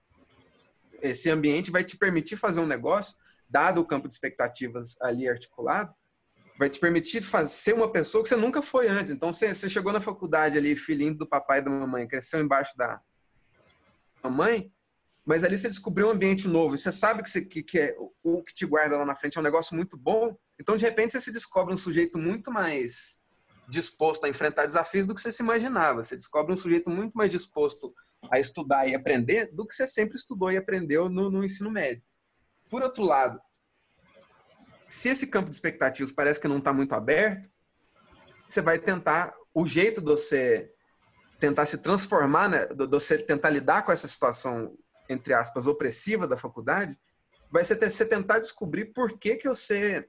Esse ambiente vai te permitir fazer um negócio, dado o campo de expectativas ali articulado, vai te permitir ser uma pessoa que você nunca foi antes. Então, você, chegou na faculdade ali, filhinho do papai e da mamãe, cresceu embaixo da mamãe, mas ali você descobriu um ambiente novo, você sabe que, você, que, que é, o que te guarda lá na frente é um negócio muito bom, então de repente você se descobre um sujeito muito mais disposto a enfrentar desafios do que você se imaginava. Você descobre um sujeito muito mais disposto a estudar e aprender do que você sempre estudou e aprendeu no, no ensino médio. Por outro lado, se esse campo de expectativas parece que não está muito aberto, você vai tentar o jeito de você tentar se transformar, né, de você tentar lidar com essa situação entre aspas, opressiva da faculdade, vai ser você tentar descobrir por que, que você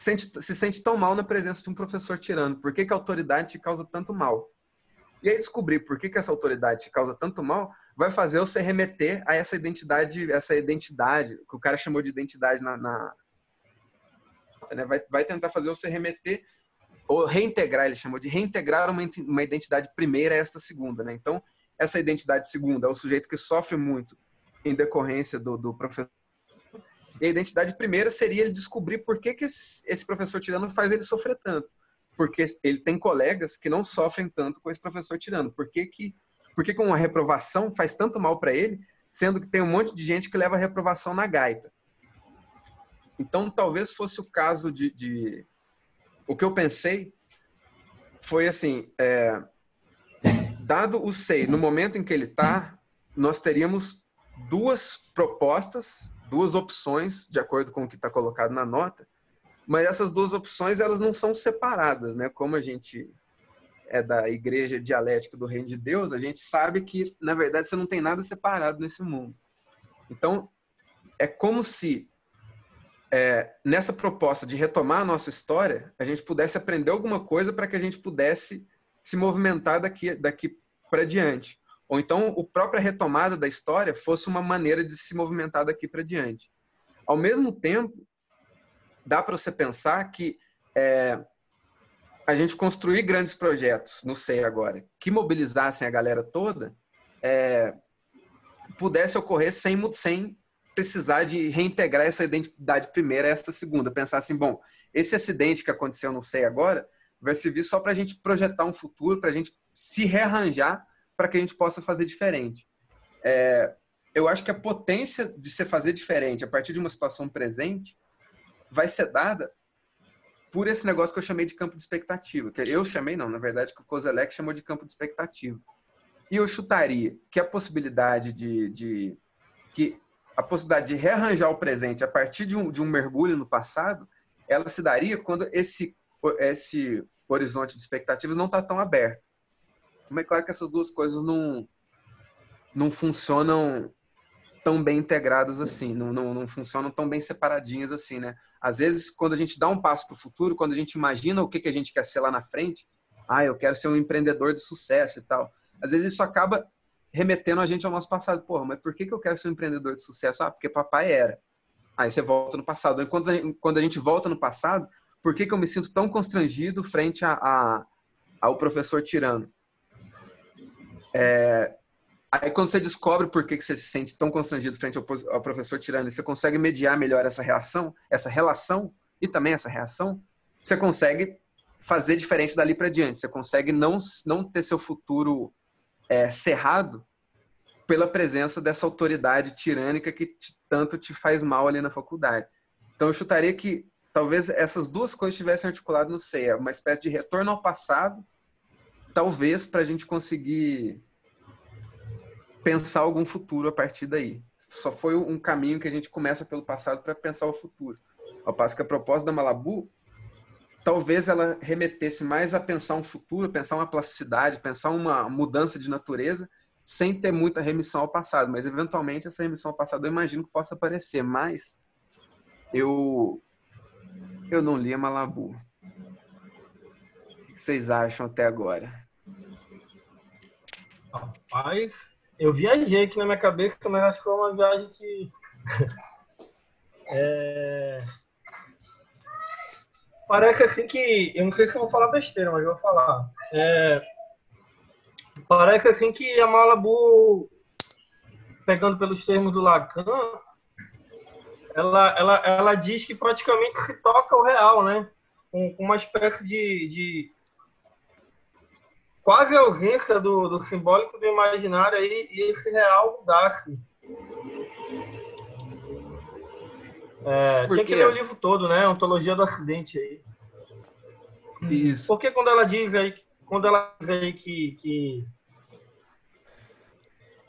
sente, se sente tão mal na presença de um professor tirando, por que, que a autoridade te causa tanto mal. E aí descobrir por que, que essa autoridade te causa tanto mal vai fazer você remeter a essa identidade, essa identidade, que o cara chamou de identidade na. na né? vai, vai tentar fazer você remeter, ou reintegrar, ele chamou de reintegrar uma, uma identidade primeira a esta segunda. Né? Então, essa identidade segunda é o sujeito que sofre muito em decorrência do, do professor. E a identidade primeira seria ele descobrir por que, que esse professor tirano faz ele sofrer tanto. Porque ele tem colegas que não sofrem tanto com esse professor tirano. Por que, que, por que, que uma reprovação faz tanto mal para ele, sendo que tem um monte de gente que leva a reprovação na gaita? Então, talvez fosse o caso de. de... O que eu pensei foi assim: é dado o SEI, no momento em que ele está, nós teríamos duas propostas, duas opções, de acordo com o que está colocado na nota, mas essas duas opções elas não são separadas, né? Como a gente é da igreja dialética do reino de Deus, a gente sabe que, na verdade, você não tem nada separado nesse mundo. Então, é como se é, nessa proposta de retomar a nossa história, a gente pudesse aprender alguma coisa para que a gente pudesse se movimentar daqui, daqui para diante. Ou então, a própria retomada da história fosse uma maneira de se movimentar daqui para diante. Ao mesmo tempo, dá para você pensar que é, a gente construir grandes projetos, não sei agora, que mobilizassem a galera toda, é, pudesse ocorrer sem, sem precisar de reintegrar essa identidade primeira a esta segunda. Pensar assim, bom, esse acidente que aconteceu, não sei agora, vai servir só para a gente projetar um futuro, para a gente se rearranjar para que a gente possa fazer diferente. É, eu acho que a potência de se fazer diferente a partir de uma situação presente vai ser dada por esse negócio que eu chamei de campo de expectativa. Que eu chamei, não, na verdade, que o Kozelek chamou de campo de expectativa. E eu chutaria que a possibilidade de, de que a possibilidade de rearranjar o presente a partir de um, de um mergulho no passado, ela se daria quando esse esse horizonte de expectativas não está tão aberto. Mas é claro que essas duas coisas não, não funcionam tão bem integradas assim, não, não, não funcionam tão bem separadinhas assim, né? Às vezes, quando a gente dá um passo para o futuro, quando a gente imagina o que, que a gente quer ser lá na frente, ah, eu quero ser um empreendedor de sucesso e tal. Às vezes isso acaba remetendo a gente ao nosso passado. Porra, mas por que, que eu quero ser um empreendedor de sucesso? Ah, porque papai era. Aí você volta no passado. Enquanto quando a gente volta no passado, por que, que eu me sinto tão constrangido frente a, a ao professor tirano? É, aí quando você descobre por que, que você se sente tão constrangido frente ao, ao professor tirano você consegue mediar melhor essa reação, essa relação e também essa reação, você consegue fazer diferente dali para diante. Você consegue não, não ter seu futuro é, cerrado pela presença dessa autoridade tirânica que te, tanto te faz mal ali na faculdade. Então eu chutaria que talvez essas duas coisas tivessem articulado no CEA, uma espécie de retorno ao passado, talvez para a gente conseguir pensar algum futuro a partir daí. Só foi um caminho que a gente começa pelo passado para pensar o futuro. Ao passo que a proposta da Malabu talvez ela remetesse mais a pensar um futuro, pensar uma plasticidade, pensar uma mudança de natureza, sem ter muita remissão ao passado. Mas, eventualmente, essa remissão ao passado eu imagino que possa aparecer. Mas eu, eu não li a Malabu. Vocês acham até agora? Rapaz, eu viajei aqui na minha cabeça, mas acho que foi uma viagem que. é... Parece assim que. Eu não sei se vou falar besteira, mas vou falar. É... Parece assim que a Malabu, pegando pelos termos do Lacan, ela, ela, ela diz que praticamente se toca o real, né? Com, uma espécie de, de quase ausência do, do simbólico do imaginário aí, e esse real mudasse. É, tinha que ler o livro todo, né? Ontologia do acidente aí. Isso. Porque quando ela diz aí, quando ela diz aí que, que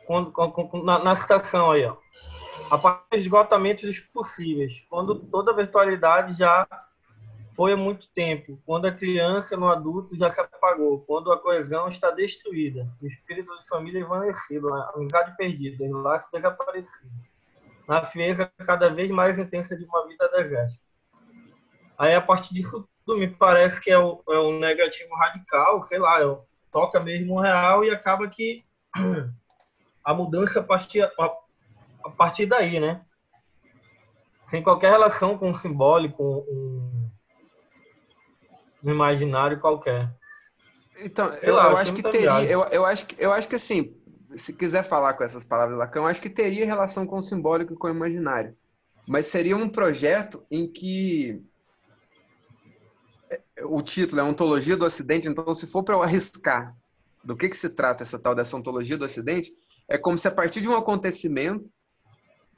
quando, na, na citação aí, ó, a partir do esgotamento dos possíveis, quando toda a virtualidade já foi há muito tempo, quando a criança no adulto já se apagou, quando a coesão está destruída, o espírito de família evanecido, a amizade perdida, o laço desaparecido, na frieza cada vez mais intensa de uma vida deserta. Aí, a partir disso tudo, me parece que é o, é o negativo radical, sei lá, é toca mesmo o real e acaba que a mudança a partir, a, a partir daí, né? Sem qualquer relação com o simbólico, um, no imaginário qualquer. Então, eu, lá, eu acho que teria, eu, eu, acho que, eu acho que assim, se quiser falar com essas palavras Lacan, eu acho que teria relação com o simbólico e com o imaginário. Mas seria um projeto em que o título é Ontologia do Ocidente, então se for para eu arriscar do que, que se trata essa tal dessa ontologia do Ocidente, é como se a partir de um acontecimento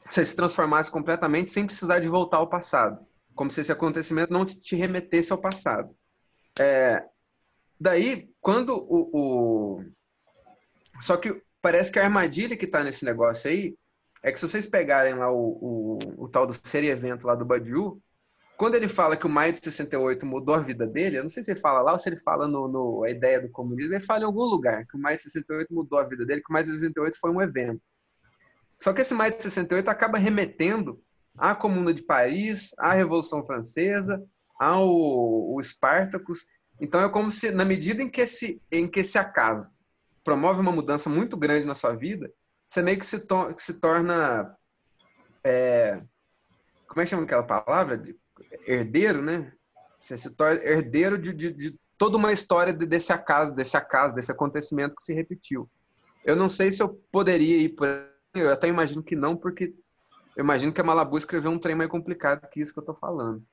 você se transformasse completamente sem precisar de voltar ao passado. Como se esse acontecimento não te remetesse ao passado. É, daí, quando o, o, Só que parece que a armadilha que está nesse negócio aí é que se vocês pegarem lá o, o, o tal do ser evento lá do Badiou, quando ele fala que o maio de 68 mudou a vida dele, eu não sei se ele fala lá ou se ele fala no, no a ideia do comunismo, ele fala em algum lugar que o maio de 68 mudou a vida dele, que o maio de 68 foi um evento. Só que esse maio de 68 acaba remetendo à Comuna de Paris, à Revolução Francesa, o Spartacus. Então é como se, na medida em que esse, em que esse acaso promove uma mudança muito grande na sua vida, você meio que se, to, que se torna. É, como é que chama aquela palavra? Herdeiro, né? Você se torna herdeiro de, de, de toda uma história desse acaso, desse acaso, desse acontecimento que se repetiu. Eu não sei se eu poderia ir por eu até imagino que não, porque eu imagino que a Malabu escreveu um trem mais complicado que isso que eu estou falando.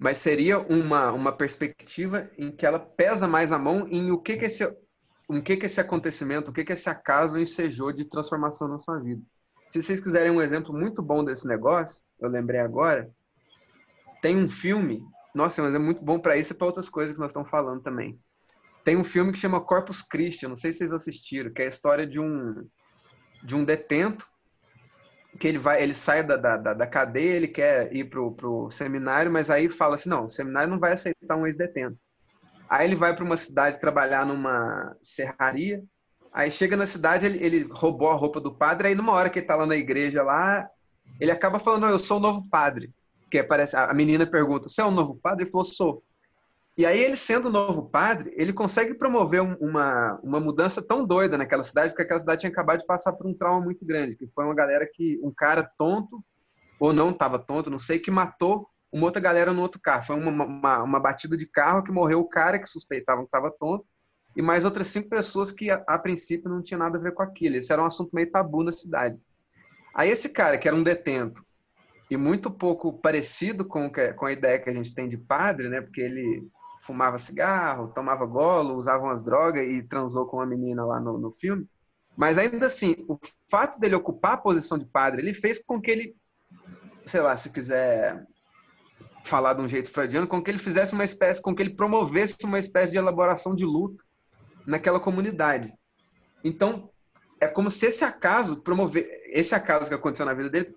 Mas seria uma, uma perspectiva em que ela pesa mais a mão em o que que esse, o que que esse acontecimento, o que que esse acaso ensejou de transformação na sua vida. Se vocês quiserem um exemplo muito bom desse negócio, eu lembrei agora, tem um filme, nossa, mas é muito bom para isso e para outras coisas que nós estamos falando também. Tem um filme que chama Corpus Christi, não sei se vocês assistiram, que é a história de um de um detento que ele vai, ele sai da, da, da cadeia, ele quer ir pro, pro seminário, mas aí fala assim, não, o seminário não vai aceitar um ex-detento. Aí ele vai para uma cidade trabalhar numa serraria. Aí chega na cidade, ele, ele roubou a roupa do padre. Aí numa hora que ele tá lá na igreja lá, ele acaba falando, não, eu sou o novo padre. Que parece, a menina pergunta, você é o novo padre? Ele falou, sou. E aí ele sendo novo padre, ele consegue promover uma, uma mudança tão doida naquela cidade, porque aquela cidade tinha acabado de passar por um trauma muito grande, que foi uma galera que, um cara tonto, ou não estava tonto, não sei, que matou uma outra galera no outro carro. Foi uma, uma, uma batida de carro que morreu o cara que suspeitavam que estava tonto, e mais outras cinco pessoas que a, a, princípio não tinha nada a ver com aquilo. Esse era um assunto meio tabu na cidade. Aí esse cara, que era um detento, e muito pouco parecido com, com a ideia que a gente tem de padre, né? Porque ele fumava cigarro, tomava golo, usava umas drogas e transou com uma menina lá no, no filme. Mas ainda assim, o fato dele ocupar a posição de padre, ele fez com que ele, sei lá, se quiser falar de um jeito freudiano, com que ele fizesse uma espécie, com que ele promovesse uma espécie de elaboração de luto naquela comunidade. Então, é como se esse acaso promover, esse acaso que aconteceu na vida dele,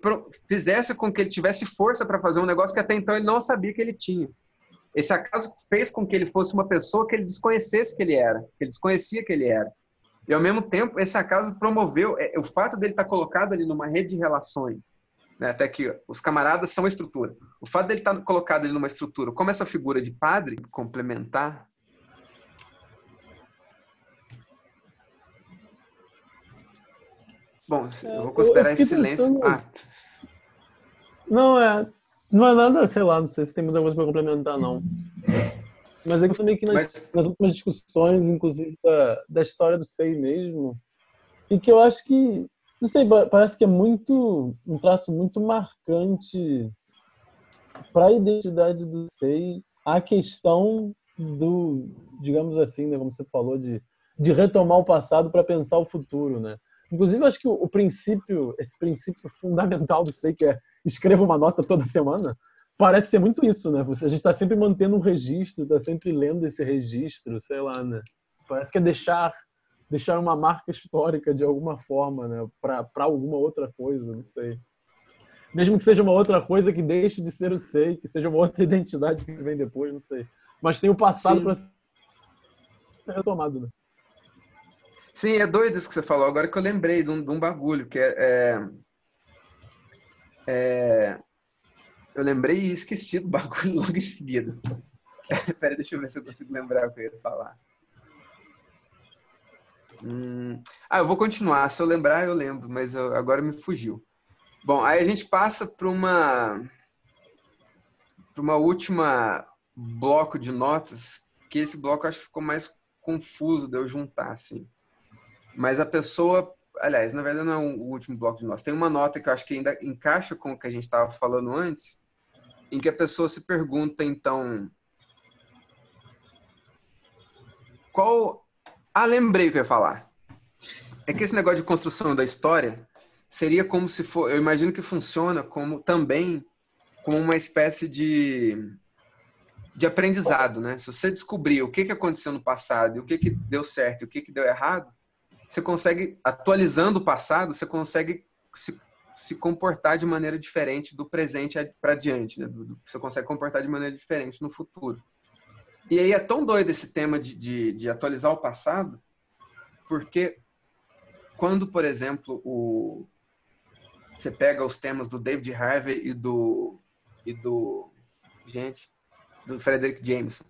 fizesse com que ele tivesse força para fazer um negócio que até então ele não sabia que ele tinha. Esse acaso fez com que ele fosse uma pessoa que ele desconhecesse que ele era, que ele desconhecia que ele era. E ao mesmo tempo, esse acaso promoveu é, o fato dele estar colocado ali numa rede de relações, né, até que os camaradas são a estrutura. O fato dele estar colocado ali numa estrutura, como essa figura de padre complementar Bom, eu vou considerar esse silêncio. Pensando... Ah. Não, é. Não é nada, sei lá, não sei se tem muita coisa para complementar, não. Mas é que eu falei que nas, Mas... nas últimas discussões, inclusive da, da história do SEI mesmo, e que eu acho que, não sei, parece que é muito, um traço muito marcante para a identidade do SEI a questão do, digamos assim, né, como você falou, de, de retomar o passado para pensar o futuro, né? Inclusive, acho que o, o, princípio, esse princípio fundamental do SEI, que é escreva uma nota toda semana, parece ser muito isso, né? Você, a gente está sempre mantendo um registro, está sempre lendo esse registro, sei lá, né? Parece que é deixar deixar uma marca histórica de alguma forma, né? Para alguma outra coisa, não sei. Mesmo que seja uma outra coisa que deixe de ser o SEI, que seja uma outra identidade que vem depois, não sei. Mas tem o passado para ser retomado, né? Sim, é doido isso que você falou. Agora que eu lembrei de um, de um bagulho que é, é, é, Eu lembrei e esqueci do bagulho logo em seguida. Peraí, deixa eu ver se eu consigo lembrar o que eu ia falar. Hum... Ah, eu vou continuar. Se eu lembrar, eu lembro, mas eu, agora me fugiu. Bom, aí a gente passa para uma para uma última bloco de notas, que esse bloco acho que ficou mais confuso de eu juntar, assim. Mas a pessoa, aliás, na verdade não é o último bloco de nós. Tem uma nota que eu acho que ainda encaixa com o que a gente estava falando antes, em que a pessoa se pergunta, então, qual. Ah, lembrei o que eu ia falar. É que esse negócio de construção da história seria como se for. Eu imagino que funciona como também como uma espécie de, de aprendizado, né? Se você descobrir o que, que aconteceu no passado o que, que deu certo o que, que deu errado, você consegue, atualizando o passado, você consegue se, se comportar de maneira diferente do presente para diante, né? Você consegue comportar de maneira diferente no futuro. E aí é tão doido esse tema de, de, de atualizar o passado, porque quando, por exemplo, o, você pega os temas do David Harvey e do, e do gente, do Frederick Jameson,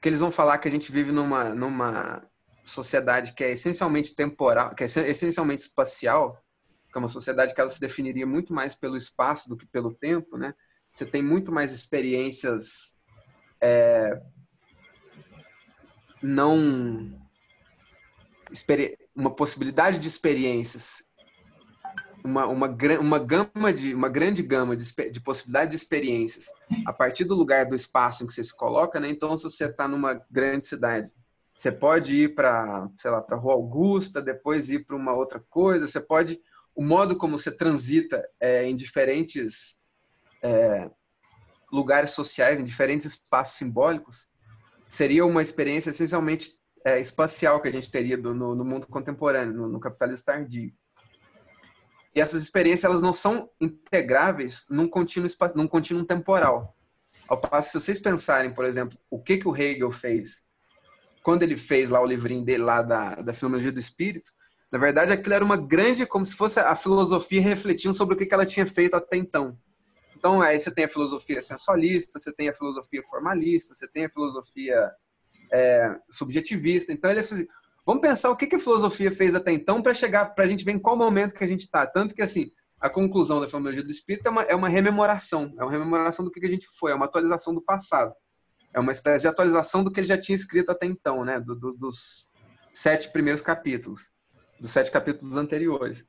que eles vão falar que a gente vive numa, numa sociedade que é essencialmente temporal, que é essencialmente espacial, que é uma sociedade que ela se definiria muito mais pelo espaço do que pelo tempo, né? Você tem muito mais experiências é, não uma possibilidade de experiências uma, uma, uma gama de uma grande gama de, de possibilidade de experiências a partir do lugar do espaço em que você se coloca, né? Então, se você está numa grande cidade você pode ir para, sei lá, para Rua Augusta, depois ir para uma outra coisa. Você pode, o modo como você transita é, em diferentes é, lugares sociais, em diferentes espaços simbólicos, seria uma experiência essencialmente é, espacial que a gente teria do, no, no, mundo contemporâneo, no, no capitalismo tardio. E essas experiências elas não são integráveis num contínuo, num contínuo temporal. Ao passo, se vocês pensarem, por exemplo, o que, que o Hegel fez quando ele fez lá o livrinho dele lá da, da do espírito, na verdade aquilo era uma grande, como se fosse a filosofia refletindo sobre o que, ela tinha feito até então. Então aí você tem a filosofia sensualista, você tem a filosofia formalista, você tem a filosofia é, subjetivista. Então ele é assim, vamos pensar o que, que a filosofia fez até então para chegar, para a gente ver em qual momento que a gente está. Tanto que assim, a conclusão da filologia do espírito é uma, é uma rememoração, é uma rememoração do que, que a gente foi, é uma atualização do passado é uma espécie de atualização do que ele já tinha escrito até então, né? Do, do, dos sete primeiros capítulos, dos sete capítulos anteriores.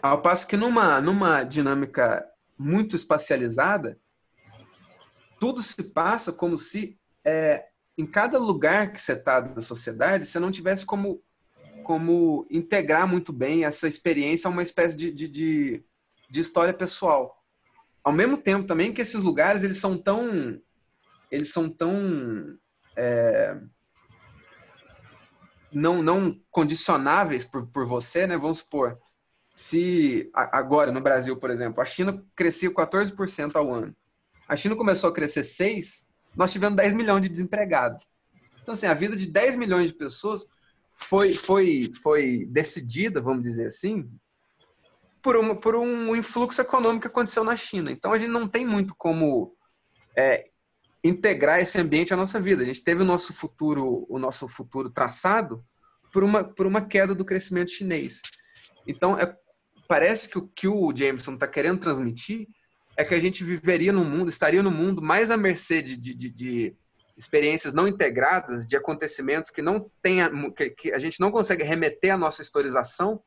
Ao passo que numa, numa dinâmica muito espacializada, tudo se passa como se é, em cada lugar que você está da sociedade, você não tivesse como, como integrar muito bem essa experiência a uma espécie de, de, de, de história pessoal. Ao mesmo tempo também que esses lugares eles são tão eles são tão é, não, não condicionáveis por, por você, né? Vamos supor, se agora no Brasil, por exemplo, a China crescia 14% ao ano. A China começou a crescer 6, nós tivemos 10 milhões de desempregados. Então, assim, a vida de 10 milhões de pessoas foi, foi, foi decidida, vamos dizer assim, por, uma, por um influxo econômico que aconteceu na China. Então, a gente não tem muito como é, integrar esse ambiente à nossa vida. A gente teve o nosso futuro, o nosso futuro traçado por uma, por uma queda do crescimento chinês. Então, é, parece que o que o Jameson está querendo transmitir é que a gente viveria no mundo, estaria no mundo mais à mercê de, de, de, de experiências não integradas, de acontecimentos que não tenha, que, que, a gente não consegue remeter à nossa historização,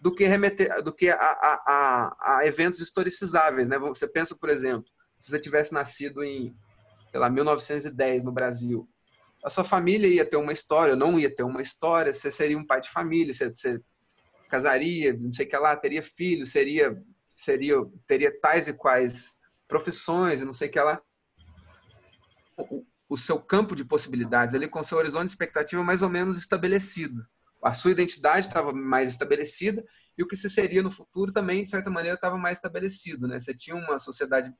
do que remeter, do que a, a, a, a eventos historicizáveis, né? Você pensa, por exemplo, se você tivesse nascido em, sei lá, 1910 no Brasil, a sua família ia ter uma história, não ia ter uma história, você seria um pai de família, você, você casaria, não sei o que lá, teria filhos, seria, seria, teria tais e quais profissões, não sei o que lá. O, o seu campo de possibilidades ali, com seu horizonte de expectativa mais ou menos estabelecido. A sua identidade estava mais estabelecida e o que você seria no futuro também, de certa maneira, estava mais estabelecido, né? Você tinha uma sociedade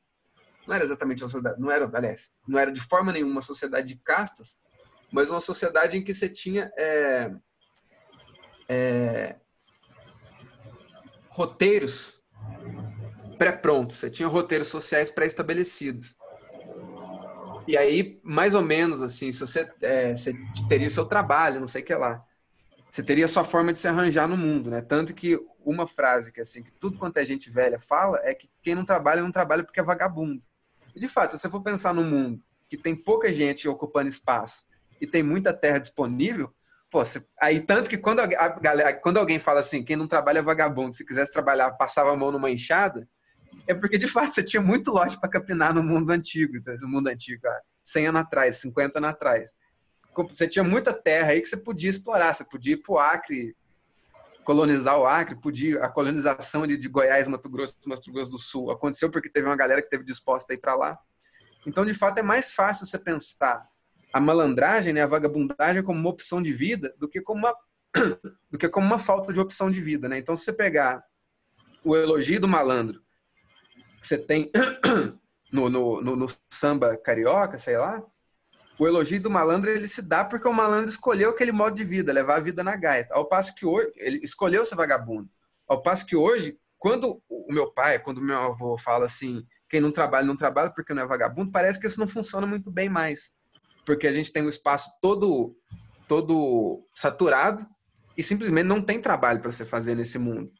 não era exatamente uma sociedade, não era, aliás, não era de forma nenhuma uma sociedade de castas, mas uma sociedade em que você tinha é, é, roteiros pré-prontos, você tinha roteiros sociais pré-estabelecidos. E aí, mais ou menos assim, se você, é, você teria o seu trabalho, não sei o que lá. Você teria a sua forma de se arranjar no mundo, né? Tanto que uma frase que assim, que tudo quanto é gente velha fala é que quem não trabalha não trabalha porque é vagabundo. E de fato, se você for pensar no mundo que tem pouca gente ocupando espaço e tem muita terra disponível, pô, você, aí tanto que quando, a galera, quando alguém fala assim, quem não trabalha é vagabundo, se quisesse trabalhar, passava a mão numa enxada, é porque de fato você tinha muito lote para capinar no mundo antigo, então, no mundo antigo, 100 anos atrás, 50 anos atrás. Você tinha muita terra aí que você podia explorar, você podia ir para o Acre, colonizar o Acre, podia a colonização de, de Goiás, Mato Grosso, Mato Grosso do Sul aconteceu porque teve uma galera que teve disposta a ir para lá. Então, de fato, é mais fácil você pensar a malandragem, né, a vagabundagem como uma opção de vida do que como uma do que como uma falta de opção de vida, né? Então, se você pegar o elogio do malandro que você tem no, no, no, no samba carioca, sei lá, o elogio do malandro ele se dá porque o malandro escolheu aquele modo de vida, levar a vida na gaita. Ao passo que hoje, ele escolheu ser vagabundo. Ao passo que hoje, quando o meu pai, quando o meu avô fala assim, quem não trabalha, não trabalha porque não é vagabundo, parece que isso não funciona muito bem mais. Porque a gente tem o espaço todo, todo saturado e simplesmente não tem trabalho para você fazer nesse mundo.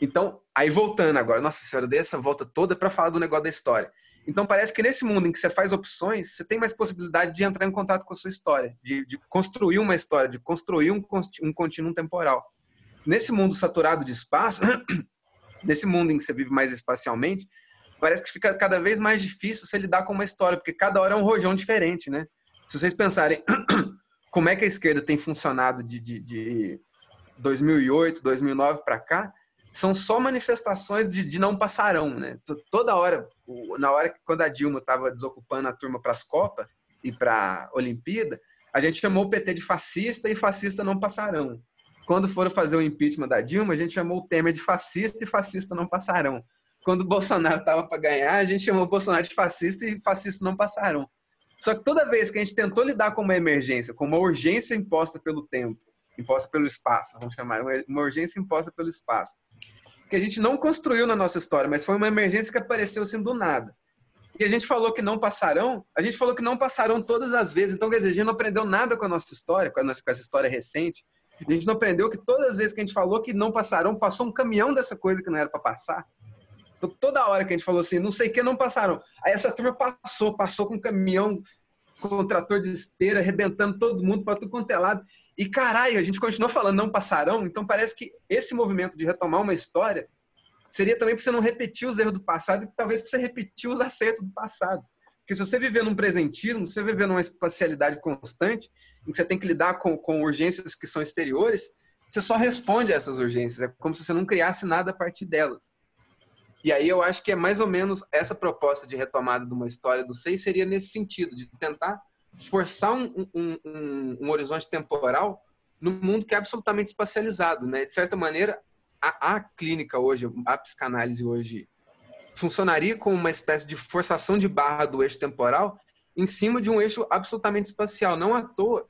Então, aí voltando agora, nossa senhora, dei essa volta toda para falar do negócio da história. Então, parece que nesse mundo em que você faz opções, você tem mais possibilidade de entrar em contato com a sua história, de, de construir uma história, de construir um, um contínuo temporal. Nesse mundo saturado de espaço, nesse mundo em que você vive mais espacialmente, parece que fica cada vez mais difícil você lidar com uma história, porque cada hora é um rojão diferente, né? Se vocês pensarem como é que a esquerda tem funcionado de, de, de 2008, 2009 para cá, são só manifestações de, de não passarão, né? Toda hora, na hora que quando a Dilma estava desocupando a turma para as Copas e para a Olimpíada, a gente chamou o PT de fascista e fascista não passarão. Quando foram fazer o impeachment da Dilma, a gente chamou o Temer de fascista e fascista não passarão. Quando o Bolsonaro estava para ganhar, a gente chamou o Bolsonaro de fascista e fascista não passarão. Só que toda vez que a gente tentou lidar com uma emergência, com uma urgência imposta pelo tempo, imposta pelo espaço, vamos chamar, uma urgência imposta pelo espaço, que a gente não construiu na nossa história, mas foi uma emergência que apareceu assim do nada. E a gente falou que não passarão, a gente falou que não passarão todas as vezes. Então, quer dizer, a gente não aprendeu nada com a nossa história, com, a nossa, com essa história recente. A gente não aprendeu que todas as vezes que a gente falou que não passarão, passou um caminhão dessa coisa que não era para passar. Então, toda hora que a gente falou assim, não sei o que, não passaram. Aí essa turma passou, passou com um caminhão, com um trator de esteira, arrebentando todo mundo para tudo quanto é lado. E caralho, a gente continuou falando não passarão, então parece que esse movimento de retomar uma história seria também para você não repetir os erros do passado e talvez para você repetir os acertos do passado. Porque se você viver num presentismo, se você viver numa espacialidade constante, em que você tem que lidar com, com urgências que são exteriores, você só responde a essas urgências. É como se você não criasse nada a partir delas. E aí eu acho que é mais ou menos essa proposta de retomada de uma história do seis seria nesse sentido, de tentar forçar um, um, um, um horizonte temporal no mundo que é absolutamente espacializado, né? De certa maneira, a, a clínica hoje, a psicanálise hoje, funcionaria como uma espécie de forçação de barra do eixo temporal em cima de um eixo absolutamente espacial. Não à toa.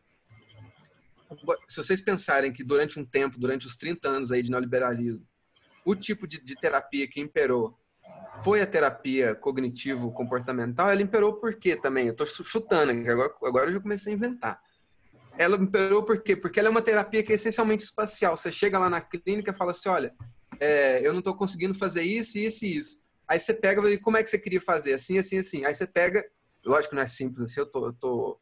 Se vocês pensarem que durante um tempo, durante os 30 anos aí de neoliberalismo, o tipo de, de terapia que imperou foi a terapia cognitivo-comportamental, ela imperou por quê também? Eu estou chutando, agora, agora eu já comecei a inventar. Ela imperou por quê? Porque ela é uma terapia que é essencialmente espacial. Você chega lá na clínica e fala assim, olha, é, eu não estou conseguindo fazer isso, isso e isso. Aí você pega e como é que você queria fazer? Assim, assim, assim. Aí você pega, lógico não é simples assim, eu tô, eu tô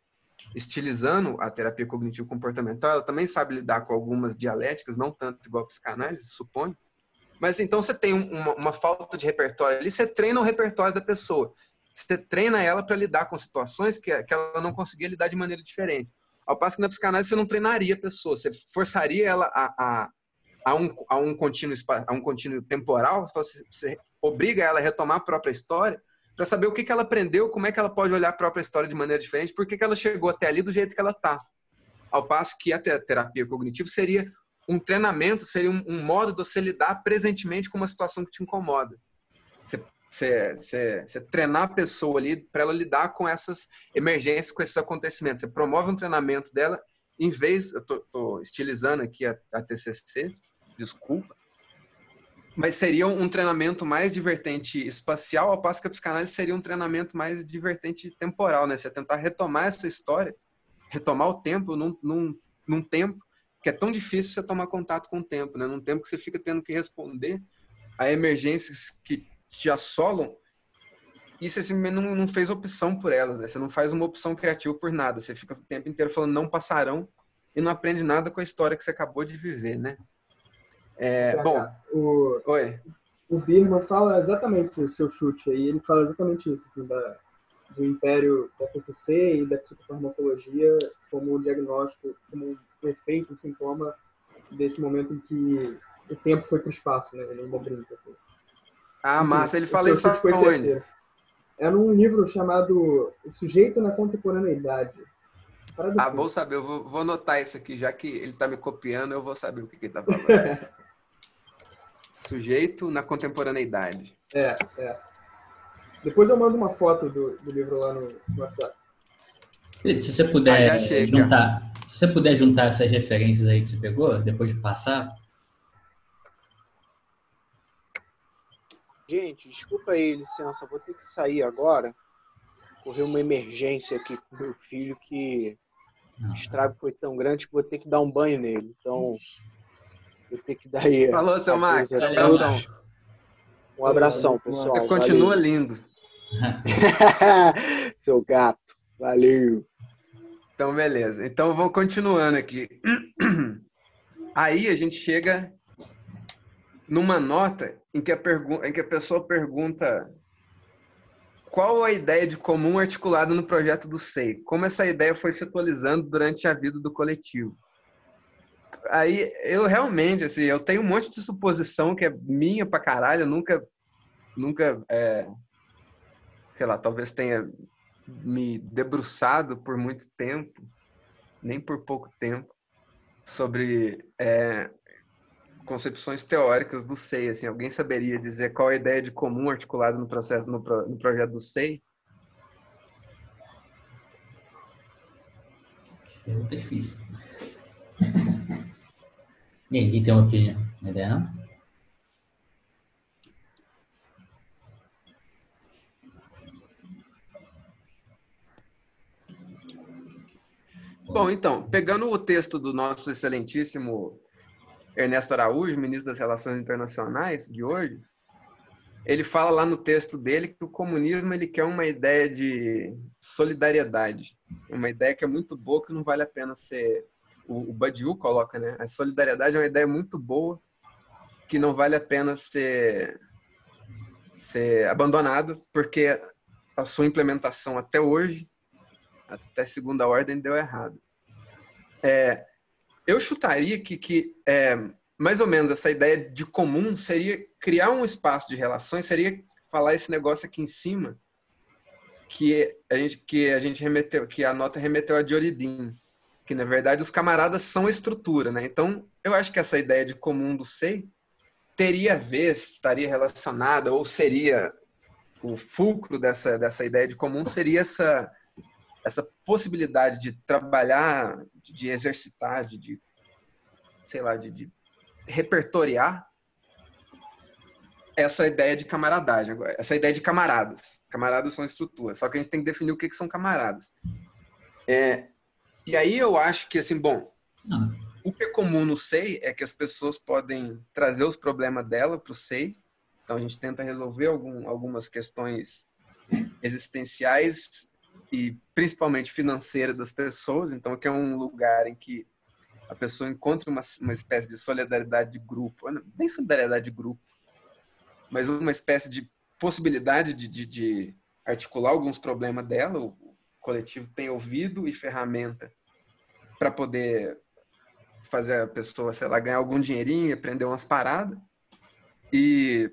estilizando a terapia cognitivo-comportamental, ela também sabe lidar com algumas dialéticas, não tanto igual a psicanálise, suponho. Mas então você tem uma, uma falta de repertório ali, você treina o repertório da pessoa. Você treina ela para lidar com situações que, que ela não conseguia lidar de maneira diferente. Ao passo que na psicanálise você não treinaria a pessoa, você forçaria ela a, a, a, um, a, um, contínuo, a um contínuo temporal, você, você obriga ela a retomar a própria história para saber o que, que ela aprendeu, como é que ela pode olhar a própria história de maneira diferente, por que, que ela chegou até ali do jeito que ela está. Ao passo que a terapia cognitiva seria um treinamento seria um, um, modo de você lidar presentemente com uma situação que te incomoda. Você, você, você, você treinar a pessoa ali para ela lidar com essas emergências, com esses acontecimentos. Você promove um treinamento dela, em vez, eu estou estilizando aqui a, a TCC, desculpa, mas seria um treinamento mais divertente espacial, ao passo que a psicanálise seria um treinamento mais divertente temporal, né? Você tentar retomar essa história, retomar o tempo num, num, num tempo que é tão difícil você tomar contato com o tempo, né? Num tempo que você fica tendo que responder a emergências que te assolam e você não, não fez opção por elas, né? Você não faz uma opção criativa por nada. Você fica o tempo inteiro falando não passarão e não aprende nada com a história que você acabou de viver, né? É, bom, o, oi. O Birman fala exatamente o seu chute aí. Ele fala exatamente isso, assim, da, do império da PCC e da psicofarmacologia como diagnóstico, como um efeito, um sintoma desse momento em que o tempo foi para o espaço, né? Ele ainda brinca. Assim. Ah, massa, ele fala isso aonde? É num livro chamado O Sujeito na Contemporaneidade. Ah, vou saber, eu vou, vou anotar isso aqui, já que ele está me copiando, eu vou saber o que, que ele está falando. Sujeito na contemporaneidade. É, é. Depois eu mando uma foto do, do livro lá no, no WhatsApp. Felipe, se você puder ah, juntar, se você puder juntar essas referências aí que você pegou, depois de passar. Gente, desculpa aí, licença, vou ter que sair agora. Correu uma emergência aqui com meu filho que o estrago foi tão grande que vou ter que dar um banho nele. Então, vou ter que dar aí. Falou, seu Max. Abração. Um abração, pessoal. Continua Valeu. lindo. seu gato. Valeu. Então, beleza. Então, vamos continuando aqui. Aí a gente chega numa nota em que a, em que a pessoa pergunta qual a ideia de comum articulada no projeto do SEI? Como essa ideia foi se atualizando durante a vida do coletivo? Aí eu realmente, assim, eu tenho um monte de suposição que é minha pra caralho, eu nunca, nunca, é, sei lá, talvez tenha me debruçado por muito tempo, nem por pouco tempo, sobre é, concepções teóricas do SEI. Assim, alguém saberia dizer qual a ideia de comum articulada no processo no, no projeto do SEI? Pergunta difícil. E aí, tem? Uma ideia, não? Bom, então, pegando o texto do nosso excelentíssimo Ernesto Araújo, ministro das Relações Internacionais de hoje, ele fala lá no texto dele que o comunismo ele quer uma ideia de solidariedade, uma ideia que é muito boa que não vale a pena ser o, o Badiou coloca, né? A solidariedade é uma ideia muito boa que não vale a pena ser ser abandonado porque a sua implementação até hoje, até segunda ordem, deu errado. É, eu chutaria que, que é, mais ou menos essa ideia de comum seria criar um espaço de relações, seria falar esse negócio aqui em cima que a gente que a gente remeteu, que a nota remeteu a Dioridin, que na verdade os camaradas são a estrutura, né? Então, eu acho que essa ideia de comum do SEI teria a ver, estaria relacionada, ou seria o fulcro dessa, dessa ideia de comum, seria essa, essa possibilidade de trabalhar, de exercitar, de, de sei lá, de, de repertoriar essa ideia de camaradagem agora, essa ideia de camaradas. Camaradas são estruturas, só que a gente tem que definir o que, que são camaradas. É, e aí eu acho que, assim, bom, ah. o que é comum no SEI é que as pessoas podem trazer os problemas dela para o SEI. Então a gente tenta resolver algum, algumas questões existenciais e principalmente financeiras das pessoas. Então que é um lugar em que a pessoa encontra uma, uma espécie de solidariedade de grupo, nem solidariedade de grupo, mas uma espécie de possibilidade de, de, de articular alguns problemas dela. O coletivo tem ouvido e ferramenta para poder fazer a pessoa, sei lá, ganhar algum dinheirinho, aprender umas paradas. E,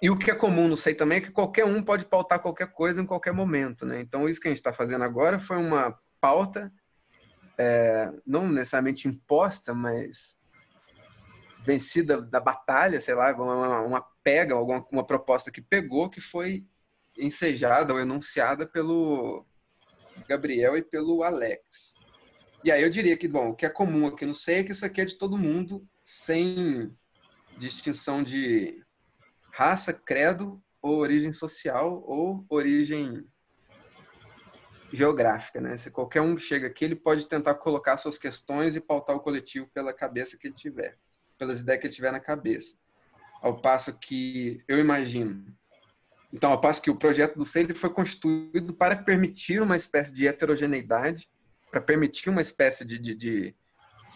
e o que é comum, não sei também, é que qualquer um pode pautar qualquer coisa em qualquer momento, né? Então, isso que a gente está fazendo agora foi uma pauta, é, não necessariamente imposta, mas vencida da batalha, sei lá, uma, uma pega, alguma uma proposta que pegou, que foi ensejada ou enunciada pelo Gabriel e pelo Alex. E aí eu diria que, bom, o que é comum aqui no SEI é que isso aqui é de todo mundo, sem distinção de raça, credo, ou origem social, ou origem geográfica, né? Se qualquer um chega aqui, ele pode tentar colocar suas questões e pautar o coletivo pela cabeça que ele tiver, pelas ideias que ele tiver na cabeça. Ao passo que eu imagino então, ao passo que o projeto do SEI foi constituído para permitir uma espécie de heterogeneidade para permitir uma espécie de, de, de,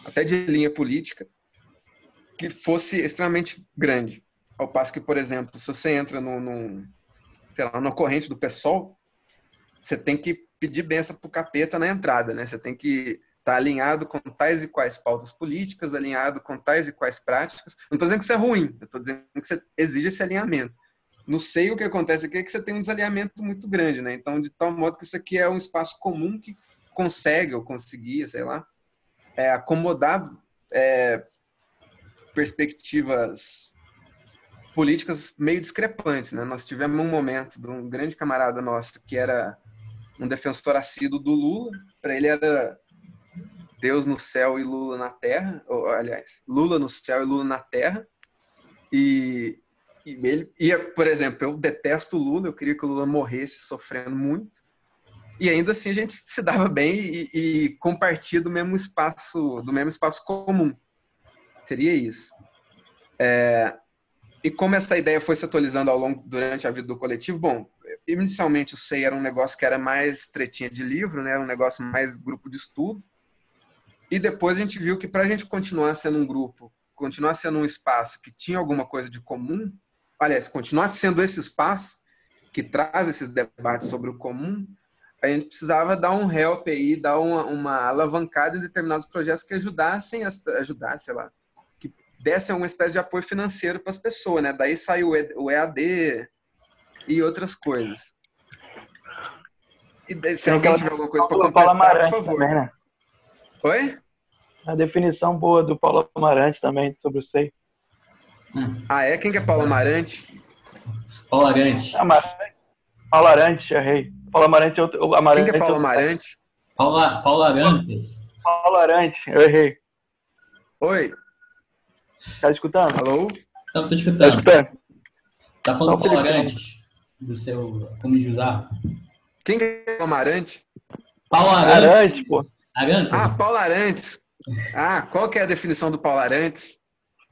até de linha política que fosse extremamente grande. Ao passo que, por exemplo, se você entra no, no sei lá, numa corrente do PSOL, você tem que pedir benção para o capeta na entrada, né? Você tem que estar tá alinhado com tais e quais pautas políticas, alinhado com tais e quais práticas. Não estou dizendo que isso é ruim, eu estou dizendo que você exige esse alinhamento. No seio, o que acontece aqui é que você tem um desalinhamento muito grande, né? Então, de tal modo que isso aqui é um espaço comum que consegue ou conseguia, sei lá, é, acomodar é, perspectivas políticas meio discrepantes. Né? Nós tivemos um momento de um grande camarada nosso que era um defensor assíduo do Lula. Para ele era Deus no céu e Lula na terra. Ou, aliás, Lula no céu e Lula na terra. E, e ele ia, por exemplo, eu detesto o Lula, eu queria que o Lula morresse sofrendo muito e ainda assim a gente se dava bem e, e compartia do mesmo espaço, do mesmo espaço comum. Seria isso. É, e como essa ideia foi se atualizando ao longo durante a vida do coletivo, bom, inicialmente o SEI era um negócio que era mais tretinha de livro, né? Era um negócio mais grupo de estudo. E depois a gente viu que para a gente continuar sendo um grupo, continuar sendo um espaço que tinha alguma coisa de comum, aliás, continuar sendo esse espaço que traz esses debates sobre o comum, a gente precisava dar um help aí, dar uma, uma alavancada em determinados projetos que ajudassem, as, ajudassem, sei lá, que dessem uma espécie de apoio financeiro para as pessoas, né? Daí saiu o EAD e outras coisas. E se alguém tiver alguma coisa para completar, Amarante por favor. Também, né? Oi? A definição boa do Paulo Amarante também sobre o SEI. Ah, é? Quem que é Paulo Amarante? Paulo Amarante. Paulo Amarante, errei. Paulo Amarante é outro. Amarante Quem que é Paulo Amarante? Paula, Paulo Arantes. Paulo Arantes, eu errei. Oi. Tá escutando? Alô? Não, tô escutando. Tá escutando? Tá falando Paulo Arantes, do seu Como Josar. Quem que é o Amarante? Paulo Arantes. Arantes, pô. Arantes? Ah, Paulo Arantes. Ah, qual que é a definição do Paulo Arantes?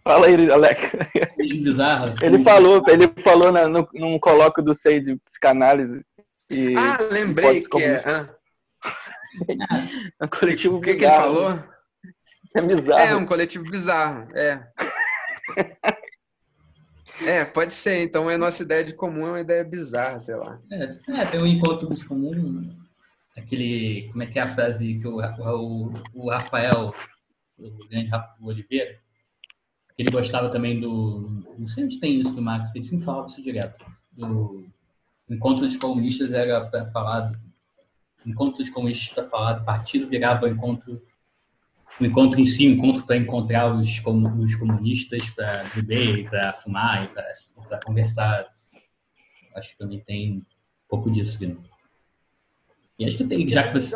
Fala aí, Alex. Bizarro. Ele falou, ele falou na, no, num colóquio do SEI de psicanálise e ah, lembrei que é. Ah. um coletivo O que, que ele falou? É bizarro. É, um coletivo bizarro, é. É, pode ser. Então, a nossa ideia de comum é uma ideia bizarra, sei lá. É, é tem um encontro dos comuns. Aquele. Como é que é a frase que o, o, o Rafael, o grande Rafa Oliveira, ele gostava também do. Não sei onde tem isso do Marcos, ele sempre falava isso direto. Do encontro dos comunistas era para falar encontros comunistas para falar do partido virava encontro o encontro em si, um encontro para encontrar os, os comunistas para beber, para fumar, para conversar. Acho que também tem um pouco disso, Vino. E acho que tem, já que você...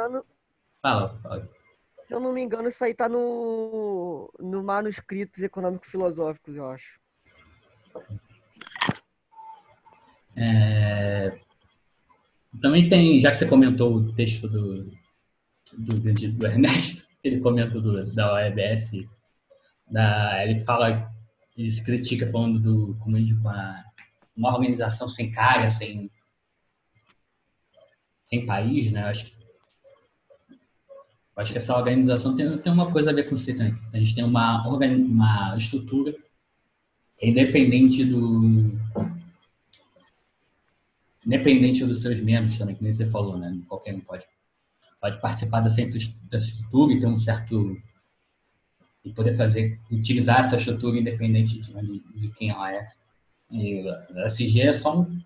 Fala, fala. Se eu não me engano, isso aí tá no, no manuscritos econômico-filosóficos, eu acho. É... Também tem, já que você comentou o texto do, do, do Ernesto, ele comenta do, da OEBS, da, ele fala, ele se critica falando do comunismo com uma organização sem cara, sem, sem país, né? Acho que, acho que essa organização tem, tem uma coisa a ver com isso também. A gente tem uma, uma estrutura que é independente do independente dos seus membros também, que nem você falou, né? Qualquer um pode pode participar da, estrutura e ter um certo e poder fazer utilizar essa estrutura independente de, de quem ela é. E a SG é só um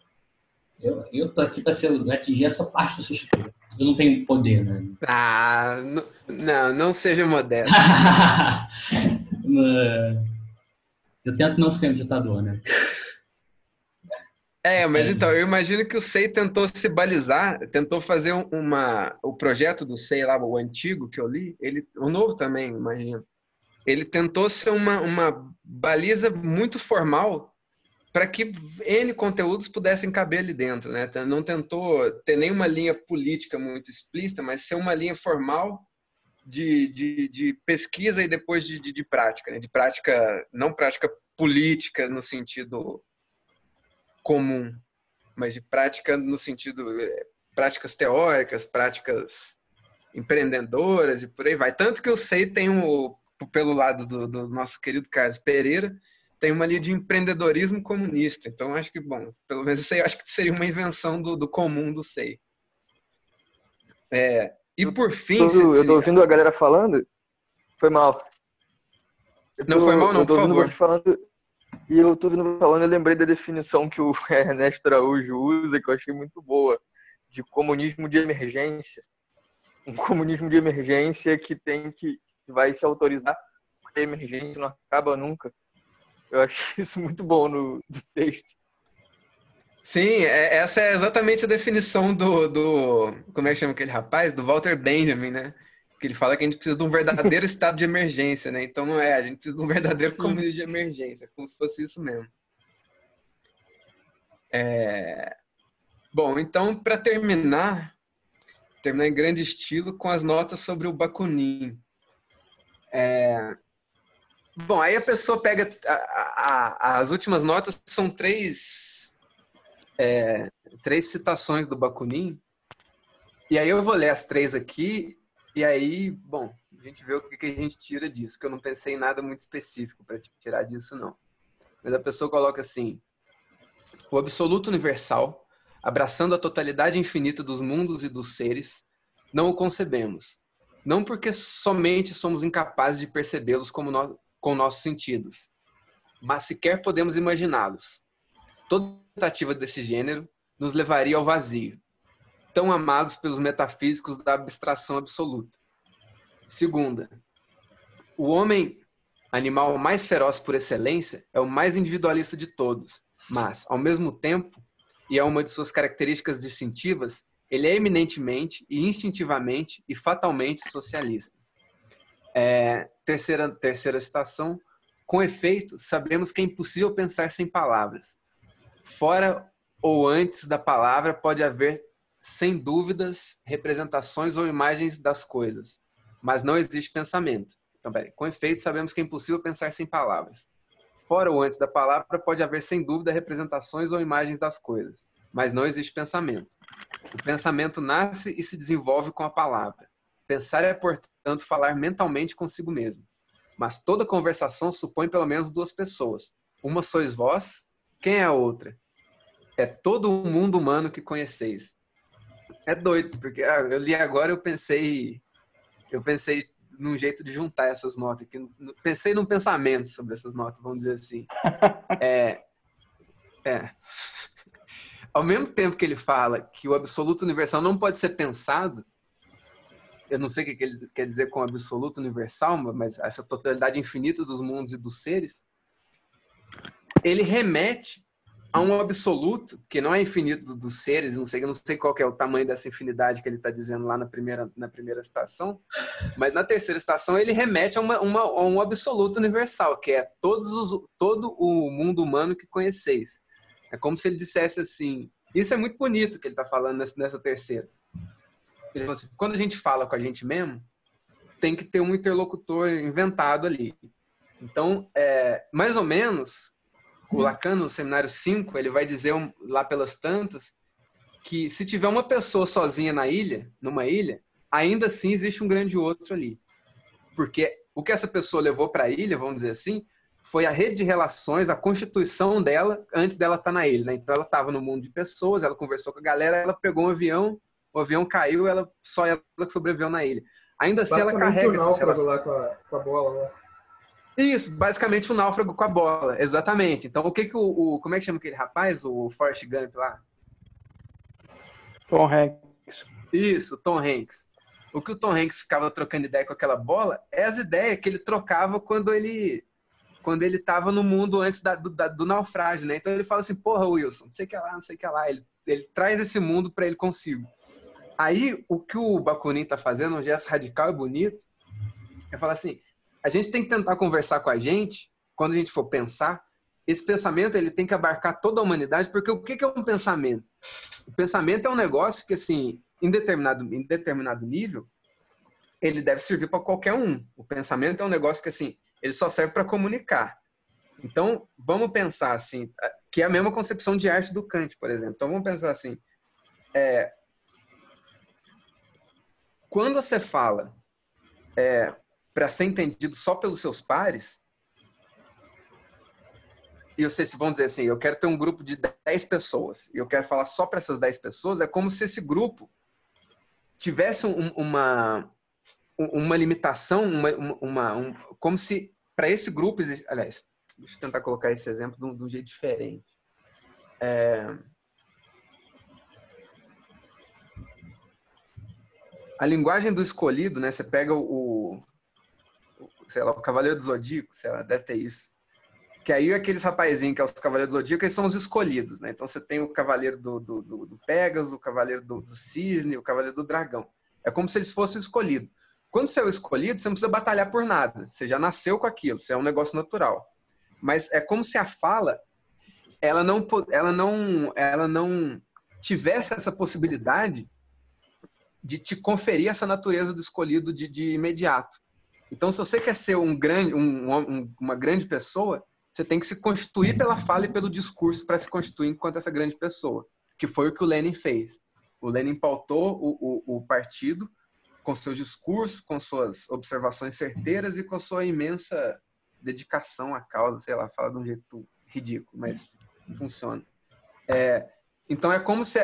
eu, eu tô aqui para ser o SG é só parte da sua estrutura. Eu não tenho poder, né? Ah, não, não seja modesto. eu tento não ser um ditador, né? É, mas é. então, eu imagino que o SEI tentou se balizar, tentou fazer uma. O projeto do SEI lá, o antigo que eu li, ele, o novo também, imagino. Ele tentou ser uma, uma baliza muito formal para que N conteúdos pudessem caber ali dentro, né? Não tentou ter nenhuma linha política muito explícita, mas ser uma linha formal de, de, de pesquisa e depois de, de, de prática, né? De prática, não prática política no sentido comum, mas de prática no sentido é, práticas teóricas, práticas empreendedoras e por aí vai. Tanto que eu sei tem um, pelo lado do, do nosso querido Carlos Pereira, tem uma linha de empreendedorismo comunista. Então acho que bom, pelo menos isso aí acho que seria uma invenção do, do comum do SEI. É, e por fim. Eu tô, eu tô ouvindo a galera falando. Foi mal. Tô, não foi mal, não, por favor. Falando, e eu tô vindo falando, eu lembrei da definição que o Ernesto Araújo usa, que eu achei muito boa, de comunismo de emergência. Um comunismo de emergência que tem que, vai se autorizar, porque a emergência não acaba nunca. Eu achei isso muito bom no, no texto. Sim, é, essa é exatamente a definição do, do. Como é que chama aquele rapaz? Do Walter Benjamin, né? Que ele fala que a gente precisa de um verdadeiro estado de emergência, né? Então não é, a gente precisa de um verdadeiro comunismo de emergência, como se fosse isso mesmo. É... Bom, então para terminar, terminar em grande estilo com as notas sobre o Bakunin. É... Bom, aí a pessoa pega a, a, as últimas notas são três é, três citações do Bakunin. E aí eu vou ler as três aqui e aí, bom, a gente vê o que a gente tira disso, que eu não pensei em nada muito específico para tirar disso, não. Mas a pessoa coloca assim: o absoluto universal, abraçando a totalidade infinita dos mundos e dos seres, não o concebemos. Não porque somente somos incapazes de percebê-los com nossos sentidos, mas sequer podemos imaginá-los. Toda tentativa desse gênero nos levaria ao vazio, tão amados pelos metafísicos da abstração absoluta. Segunda, o homem, animal mais feroz por excelência, é o mais individualista de todos, mas, ao mesmo tempo, e é uma de suas características distintivas, ele é eminentemente e instintivamente e fatalmente socialista. É, terceira, terceira citação. Com efeito, sabemos que é impossível pensar sem palavras. Fora ou antes da palavra pode haver sem dúvidas, representações ou imagens das coisas, mas não existe pensamento. Então, peraí. Com efeito, sabemos que é impossível pensar sem palavras. Fora ou antes da palavra, pode haver sem dúvida representações ou imagens das coisas, mas não existe pensamento. O pensamento nasce e se desenvolve com a palavra. Pensar é, portanto, falar mentalmente consigo mesmo. Mas toda conversação supõe pelo menos duas pessoas. Uma sois vós, quem é a outra? É todo o mundo humano que conheceis. É doido, porque ah, eu li agora eu pensei. Eu pensei num jeito de juntar essas notas aqui. Pensei num pensamento sobre essas notas, vamos dizer assim. É. É. ao mesmo tempo que ele fala que o absoluto universal não pode ser pensado, eu não sei o que ele quer dizer com absoluto universal, mas essa totalidade infinita dos mundos e dos seres, ele remete a um absoluto que não é infinito dos seres, não sei, não sei qual é o tamanho dessa infinidade que ele está dizendo lá na primeira, na primeira estação, mas na terceira estação ele remete a, uma, uma, a um absoluto universal, que é todos os, todo o mundo humano que conheceis. É como se ele dissesse assim, isso é muito bonito que ele está falando nessa, nessa terceira. Assim, quando a gente fala com a gente mesmo, tem que ter um interlocutor inventado ali. Então, é, mais ou menos, o Lacan, no seminário 5, ele vai dizer lá pelas tantas que se tiver uma pessoa sozinha na ilha, numa ilha, ainda assim existe um grande outro ali. Porque o que essa pessoa levou para a ilha, vamos dizer assim, foi a rede de relações, a constituição dela antes dela estar tá na ilha. Né? Então ela estava no mundo de pessoas, ela conversou com a galera, ela pegou um avião, o avião caiu, ela só ela que sobreviveu na ilha. Ainda assim ela carrega essas relações. Com a, com a bola, né? Isso, basicamente o um náufrago com a bola, exatamente. Então, o que que o, o, Como é que chama aquele rapaz? O Forrest Gump lá? Tom Hanks. Isso, Tom Hanks. O que o Tom Hanks ficava trocando ideia com aquela bola é as ideias que ele trocava quando ele quando ele estava no mundo antes da, do, da, do, naufrágio, né? Então ele fala assim, porra, Wilson, não sei o que lá, não sei o que lá. Ele, ele traz esse mundo para ele consigo. Aí, o que o Bakunin tá fazendo, um gesto radical e bonito, é falar assim, a gente tem que tentar conversar com a gente, quando a gente for pensar, esse pensamento ele tem que abarcar toda a humanidade, porque o que é um pensamento? O pensamento é um negócio que, assim, em determinado, em determinado nível, ele deve servir para qualquer um. O pensamento é um negócio que, assim, ele só serve para comunicar. Então, vamos pensar assim, que é a mesma concepção de arte do Kant, por exemplo. Então, vamos pensar assim, é, quando você fala é, para ser entendido só pelos seus pares, e vocês vão dizer assim, eu quero ter um grupo de 10 pessoas, e eu quero falar só para essas 10 pessoas, é como se esse grupo tivesse um, uma, uma limitação, uma, uma um, como se para esse grupo, aliás, deixa eu tentar colocar esse exemplo de um, de um jeito diferente. É, a linguagem do escolhido, né? Você pega o, sei lá, o Cavaleiro do Zodíaco, sei lá, deve ter isso. Que aí aqueles rapazinhos que é os Cavaleiros do Zodíaco, eles são os escolhidos, né? Então você tem o Cavaleiro do, do, do, do Pegasus, o Cavaleiro do, do Cisne, o Cavaleiro do Dragão. É como se eles fossem escolhidos. Quando você é o escolhido, você não precisa batalhar por nada. Você já nasceu com aquilo, você é um negócio natural. Mas é como se a fala, ela não, ela não, ela não tivesse essa possibilidade de te conferir essa natureza do escolhido de, de imediato. Então, se você quer ser um grande, um, um, uma grande pessoa, você tem que se constituir pela fala e pelo discurso para se constituir enquanto essa grande pessoa, que foi o que o Lenin fez. O Lenin pautou o, o, o partido com seus discursos, com suas observações certeiras e com sua imensa dedicação à causa, sei lá, fala de um jeito ridículo, mas funciona. É, então é como se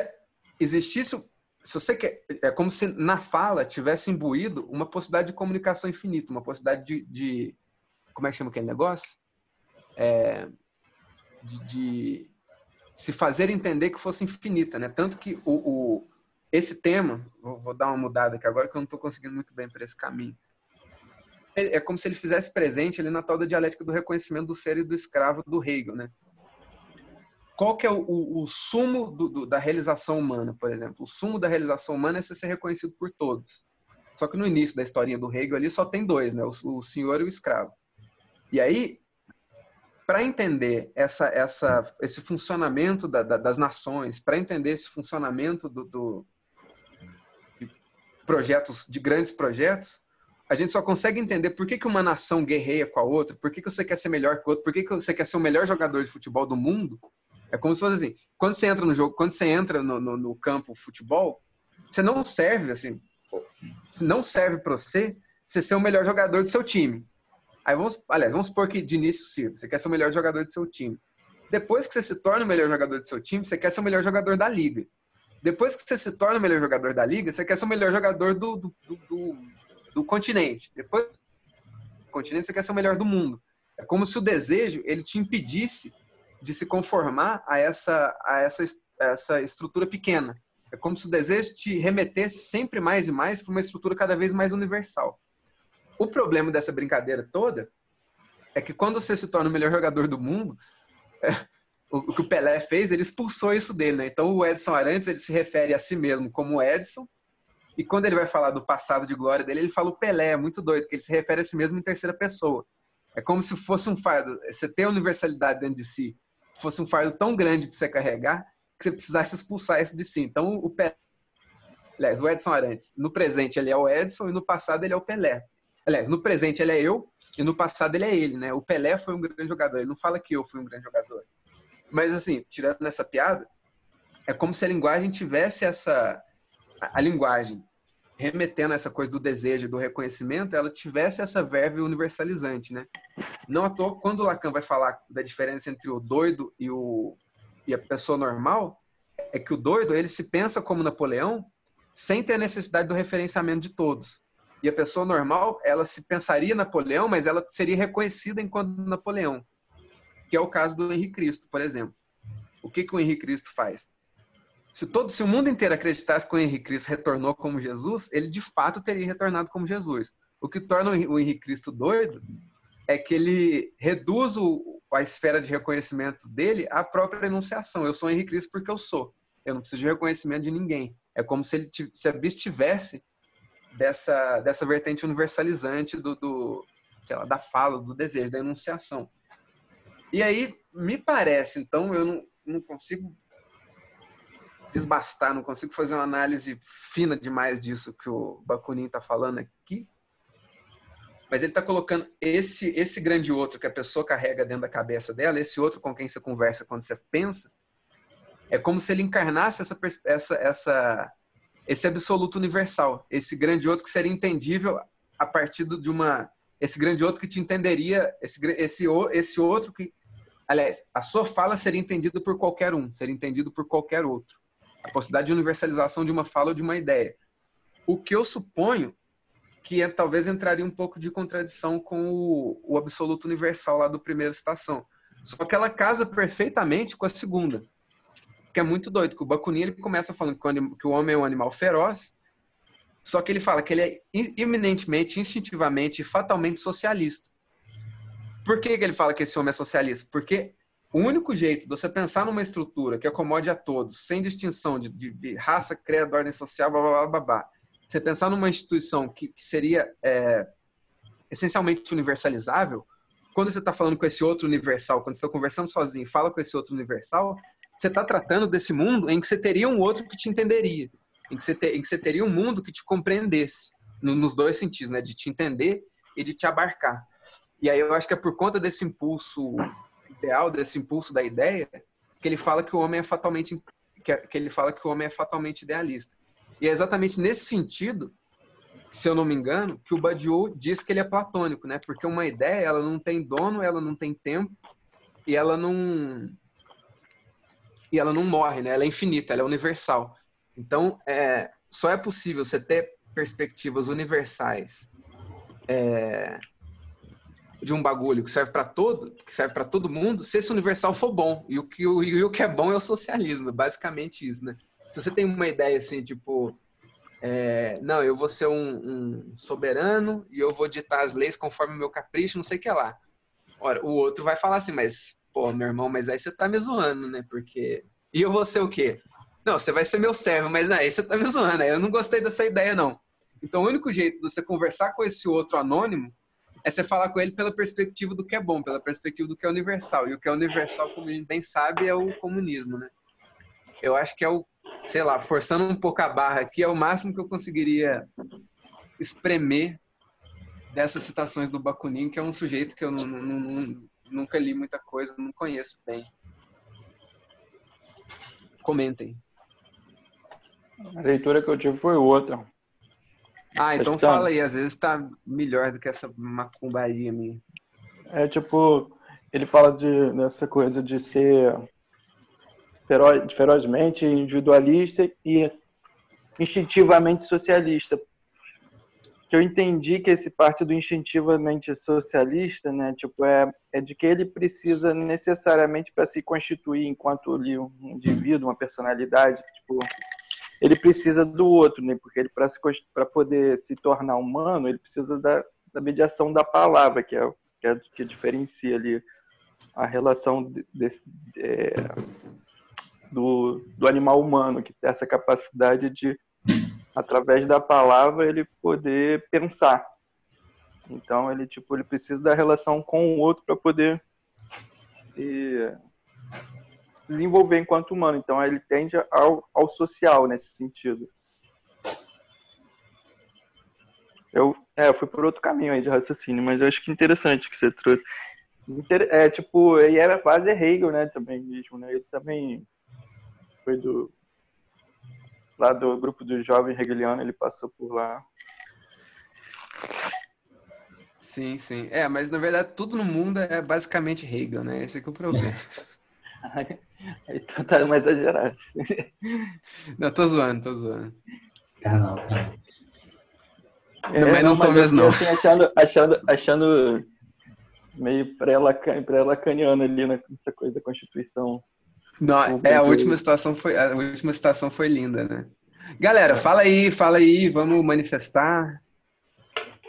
existisse se você quer, é como se na fala tivesse imbuído uma possibilidade de comunicação infinita, uma possibilidade de, de como é que chama aquele negócio? É, de, de, se fazer entender que fosse infinita, né? Tanto que o, o esse tema, vou, vou, dar uma mudada aqui agora que eu não estou conseguindo muito bem para esse caminho. É, é como se ele fizesse presente ali na tal da dialética do reconhecimento do ser e do escravo do Hegel, né? Qual que é o, o, o sumo do, do, da realização humana, por exemplo? O sumo da realização humana é ser reconhecido por todos. Só que no início da historinha do Hegel ali só tem dois, né? O, o senhor e o escravo. E aí, para entender essa, essa, esse funcionamento da, da, das nações, para entender esse funcionamento do, do, de projetos, de grandes projetos, a gente só consegue entender por que, que uma nação guerreia com a outra, por que, que você quer ser melhor que o outro, por que, que você quer ser o melhor jogador de futebol do mundo, é como se fosse assim, quando você entra no jogo, quando você entra no, no, no campo futebol, você não serve assim, não serve para você você ser o melhor jogador do seu time. Aí vamos, aliás, vamos supor que de início você quer ser o melhor jogador do seu time. Depois que você se torna o melhor jogador do seu time, você quer ser o melhor jogador da liga. Depois que você se torna o melhor jogador da liga, você quer ser o melhor jogador do, do, do, do, do continente. Depois do continente, você quer ser o melhor do mundo. É como se o desejo ele te impedisse de se conformar a essa, a essa, essa estrutura pequena. É como se o desejo te remetesse sempre mais e mais para uma estrutura cada vez mais universal. O problema dessa brincadeira toda é que quando você se torna o melhor jogador do mundo, é, o, que o Pelé fez, ele expulsou isso dele, né? Então o Edson Arantes, ele se refere a si mesmo como Edson, e quando ele vai falar do passado de glória dele, ele fala o Pelé, é muito doido, que ele se refere a si mesmo em terceira pessoa. É como se fosse um fardo, você tem a universalidade dentro de si, fosse um fardo tão grande para você carregar, que você precisasse expulsar isso de si. Então o Pelé, aliás, o Edson Arantes, no presente ele é o Edson e no passado ele é o Pelé. Aliás, no presente ele é eu e no passado ele é ele, né? O Pelé foi um grande jogador, ele não fala que eu fui um grande jogador. Mas assim, tirando essa piada, é como se a linguagem tivesse essa a, linguagem remetendo a essa coisa do desejo, do reconhecimento, ela tivesse essa verve universalizante, né? Não à toa, quando o Lacan vai falar da diferença entre o doido e, o, e a pessoa normal, é que o doido, ele se pensa como Napoleão sem ter a necessidade do referenciamento de todos. E a pessoa normal, ela se pensaria Napoleão, mas ela seria reconhecida enquanto Napoleão. Que é o caso do Henrique Cristo, por exemplo. O que, que o Henrique Cristo faz? Se, todo, se o mundo inteiro acreditasse que o Henrique Cristo retornou como Jesus, ele de fato teria retornado como Jesus. O que torna o Henrique Cristo doido é que ele reduz o, a esfera de reconhecimento dele à própria enunciação. Eu sou Henrique Cristo porque eu sou. Eu não preciso de reconhecimento de ninguém. É como se ele se abstivesse dessa, dessa vertente universalizante do, do lá, da fala, do desejo, da enunciação. E aí, me parece, então, eu não, não consigo desbastar, não consigo fazer uma análise fina demais disso que o Bakunin está falando aqui. Mas ele está colocando esse esse grande outro que a pessoa carrega dentro da cabeça dela, esse outro com quem você conversa quando você pensa, é como se ele encarnasse essa essa essa esse absoluto universal, esse grande outro que seria entendível a partir de uma esse grande outro que te entenderia, esse esse esse outro que aliás, a sua fala seria entendida por qualquer um, seria entendido por qualquer outro a possibilidade de universalização de uma fala ou de uma ideia. O que eu suponho que é, talvez entraria um pouco de contradição com o, o absoluto universal lá do primeira citação. Só que ela casa perfeitamente com a segunda. Que é muito doido, que o Bakunin ele começa falando que o, que o homem é um animal feroz, só que ele fala que ele é iminentemente, instintivamente, fatalmente socialista. Por que, que ele fala que esse homem é socialista? Porque o único jeito de você pensar numa estrutura que acomode a todos, sem distinção de, de, raça, credo, ordem social, blá, blá, blá, blá, você pensar numa instituição que, que seria é, essencialmente universalizável, quando você está falando com esse outro universal, quando você está conversando sozinho fala com esse outro universal, você está tratando desse mundo em que você teria um outro que te entenderia, em que você, ter, em que você teria um mundo que te compreendesse, no, nos dois sentidos, né? de te entender e de te abarcar. E aí eu acho que é por conta desse impulso ideal, desse impulso da ideia, que ele fala que o homem é fatalmente que ele fala que o homem é fatalmente idealista. E é exatamente nesse sentido, se eu não me engano, que o Badiou diz que ele é platônico, né? Porque uma ideia, ela não tem dono, ela não tem tempo e ela não e ela não morre, né? Ela é infinita, ela é universal. Então, é, só é possível você ter perspectivas universais é, de um bagulho que serve para todo, que serve para todo mundo, se esse universal for bom. E o que e o que é bom é o socialismo, é basicamente isso, né? Se você tem uma ideia assim, tipo, é, não, eu vou ser um, um, soberano e eu vou ditar as leis conforme o meu capricho, não sei o que lá. Ora, o outro vai falar assim, mas, pô, meu irmão, mas aí você tá me zoando, né? Porque. E eu vou ser o quê? Não, você vai ser meu servo, mas aí você tá me zoando. Aí eu não gostei dessa ideia, não. Então, o único jeito de você conversar com esse outro anônimo é você falar com ele pela perspectiva do que é bom, pela perspectiva do que é universal. E o que é universal, como a gente bem sabe, é o comunismo, né? Eu acho que é o, sei lá, forçando um pouco a barra aqui, é o máximo que eu conseguiria espremer dessas citações do Bakunin, que é um sujeito que eu não, não, não, nunca li muita coisa, não conheço bem. Comentem. A leitura que eu tive foi outra. Ah, então tá. fala aí, às vezes tá melhor do que essa macumbaria minha. É tipo, ele fala de, dessa coisa de ser feroz, ferozmente individualista e instintivamente socialista. que eu entendi que esse parte do instintivamente socialista, né, tipo, é, é de que ele precisa necessariamente para se constituir enquanto um indivíduo, uma personalidade, tipo, ele precisa do outro, né, porque ele para poder se tornar humano, ele precisa da, da mediação da palavra, que é que, é, que diferencia ali a relação é, do, do animal humano, que tem essa capacidade de através da palavra ele poder pensar. Então ele tipo ele precisa da relação com o outro para poder se desenvolver enquanto humano. Então ele tende ao, ao social nesse sentido. Eu, é, eu fui por outro caminho aí de raciocínio, mas eu acho que interessante que você trouxe. É, tipo, ele era quase Hegel, né, também mesmo, né? Ele também foi do lá do grupo do jovem hegeliano, ele passou por lá. Sim, sim. É, mas na verdade tudo no mundo é basicamente Hegel, né? Esse é, é o problema. Aí tá, tá mais exagerado. Não, tô zoando, tô zoando. Tá, não, tá. É, não, mas não tô mesmo, não. Assim, achando, achando, achando meio pré-lacaniano ali nessa coisa da Constituição não, é, a última situação foi a última situação foi linda, né? Galera, fala aí, fala aí, vamos manifestar.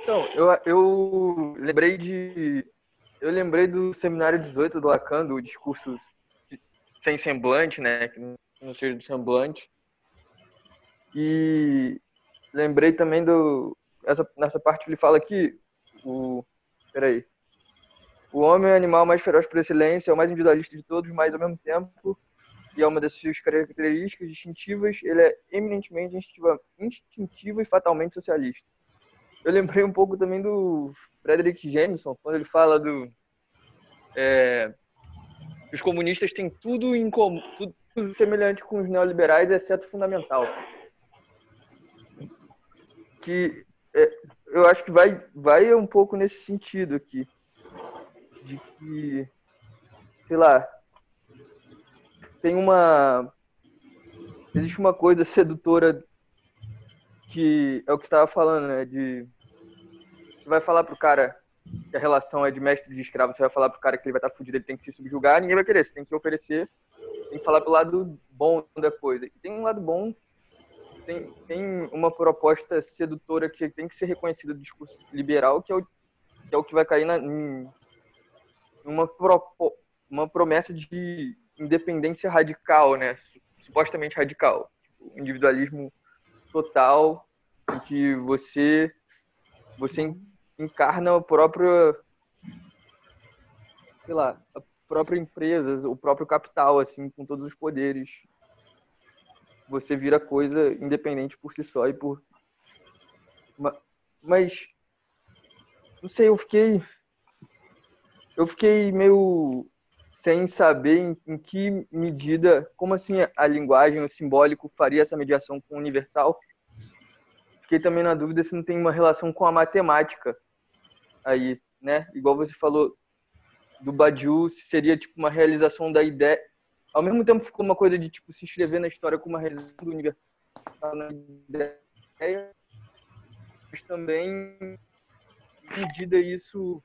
Então, eu, eu lembrei de eu lembrei do seminário 18 do Lacan, do discurso sem semblante, né, não seja do semblante. E lembrei também do essa nessa parte que ele fala aqui, o peraí. O homem é o animal mais feroz por excelência, é o mais individualista de todos, mas ao mesmo tempo, e é uma das suas características distintivas, ele é eminentemente instintivo e fatalmente socialista. Eu lembrei um pouco também do Frederick Jameson, quando ele fala do é, os comunistas têm tudo em comum, tudo semelhante com os neoliberais, exceto fundamental. Que é, eu acho que vai, vai um pouco nesse sentido aqui de que, sei lá, tem uma. Existe uma coisa sedutora que é o que estava falando, né? De. Você vai falar pro cara que a relação é de mestre de escravo, você vai falar pro cara que ele vai estar tá fudido, ele tem que se subjugar, ninguém vai querer, você tem que oferecer, tem que falar pro lado bom da coisa. E tem um lado bom, tem, tem uma proposta sedutora que tem que ser reconhecida do discurso liberal, que é o, que, é o que vai cair na, em, uma, uma promessa de independência radical, né? Supostamente radical. Tipo, individualismo total, em que você, você encarna a própria, sei lá, a própria empresa, o próprio capital, assim, com todos os poderes. Você vira coisa independente por si só e por. Mas, não sei, eu fiquei eu fiquei meio sem saber em, em, que medida, como assim a linguagem, o simbólico faria essa mediação com o universal. Fiquei também na dúvida se não tem uma relação com a matemática aí, né? Igual você falou do Badiou, seria tipo uma realização da ideia. Ao mesmo tempo ficou uma coisa de tipo se inscrever na história como uma realização do universal na ideia, mas também medida isso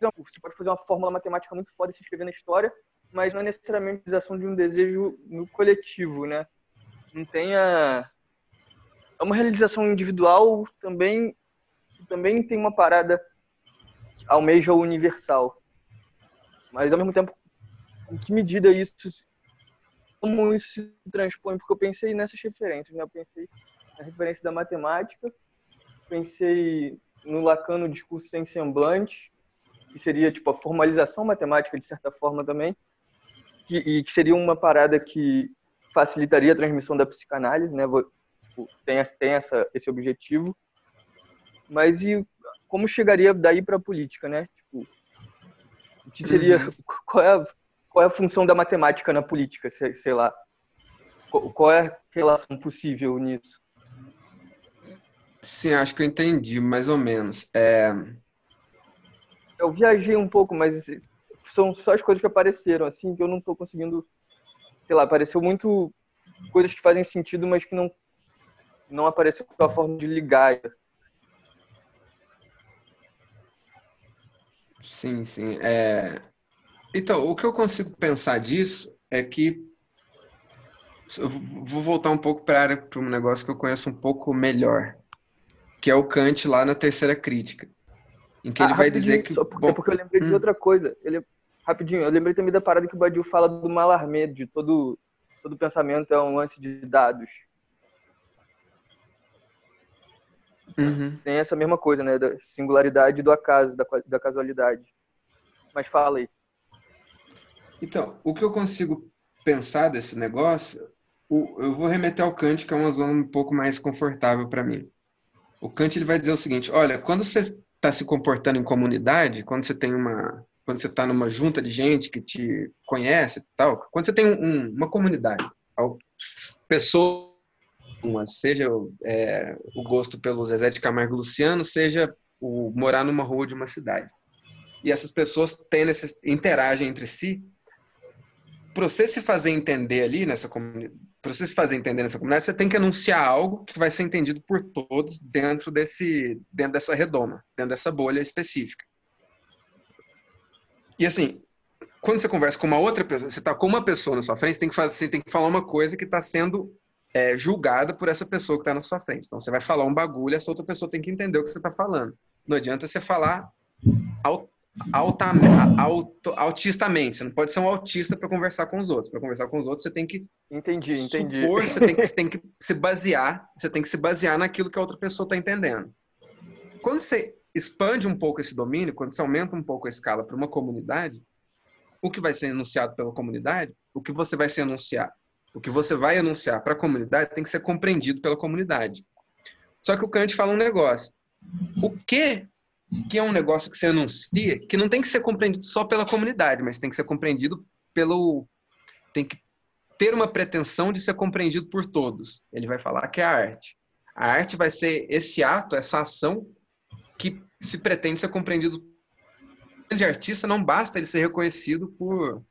exemplo, você pode fazer uma fórmula matemática muito foda e se inscrever na história, mas não é necessariamente a realização de um desejo no coletivo, né? Não tem a... É uma realização individual também, também tem uma parada almeja o universal. Mas, ao mesmo tempo, em que medida isso... Como isso se transpõe? Porque eu pensei nessas referências, né? Eu pensei na referência da matemática, pensei no Lacan no discurso sem semblante, que seria tipo a formalização matemática de certa forma também, que, e que seria uma parada que facilitaria a transmissão da psicanálise, né? Tem, tem essa, esse objetivo. Mas e como chegaria daí para a política, né? Tipo, o que seria uhum. qual, é a, qual é a função da matemática na política, sei, sei lá? Qual, qual é a relação possível nisso? Sim, acho que eu entendi, mais ou menos. É, eu viajei um pouco, mas são só as coisas que apareceram, assim, que eu não estou conseguindo, sei lá, apareceu muito coisas que fazem sentido, mas que não não apareceu com a forma de ligar. Sim, sim. É... Então, o que eu consigo pensar disso é que eu vou voltar um pouco para para um negócio que eu conheço um pouco melhor, que é o Kant lá na terceira crítica, em que ele Ah, vai dizer que só porque, bom, porque eu lembrei de hum. outra coisa. Ele, rapidinho, eu lembrei também da parada que o Badiou fala do Mallarmé, de todo, todo pensamento é um lance de dados. Uhum. Tem essa mesma coisa, né? Da singularidade do acaso, da, da casualidade. Mas fala aí. Então, o que eu consigo pensar desse negócio, o- eu vou remeter ao Kant, que é uma zona um pouco mais confortável para mim. O Kant ele vai dizer o seguinte: olha, quando você está se comportando em comunidade, quando você tem uma, quando você está numa junta de gente que te conhece, e tal, quando você tem um- um- uma comunidade, al- pessoas, seja é, o gosto pelo Zezé de Camargo Luciano, seja o morar numa rua de uma cidade. E essas pessoas têm necess- interagem entre si para você se fazer entender ali nessa comunidade, para você se fazer entender nessa comunidade, você tem que anunciar algo que vai ser entendido por todos dentro desse, dentro dessa redoma, dentro dessa bolha específica. E assim, quando você conversa com uma outra pessoa, você está com uma pessoa na sua frente, você tem que fazer, tem que falar uma coisa que está sendo é, julgada por essa pessoa que está na sua frente. Então você vai falar um bagulho, essa outra pessoa tem que entender o que você está falando. Não adianta você falar au- alta, auto, autistamente. Você não pode ser um autista para conversar com os outros. Para conversar com os outros, você tem que Entendi, entendi. supor, você tem que, você tem que se basear, você tem que se basear naquilo que a outra pessoa está entendendo. Quando você expande um pouco esse domínio, quando você aumenta um pouco a escala para uma comunidade, o que vai ser enunciado pela comunidade, o que você vai ser anunciar, o que você vai anunciar para a comunidade tem que ser compreendido pela comunidade. Só que o Kant fala um negócio. O que que é um negócio que você anuncia, que não tem que ser compreendido só pela comunidade, mas tem que ser compreendido pelo tem que ter uma pretensão de ser compreendido por todos. Ele vai falar que é a arte. A arte vai ser esse ato, essa ação que se pretende ser compreendido. O grande artista não basta ele ser reconhecido por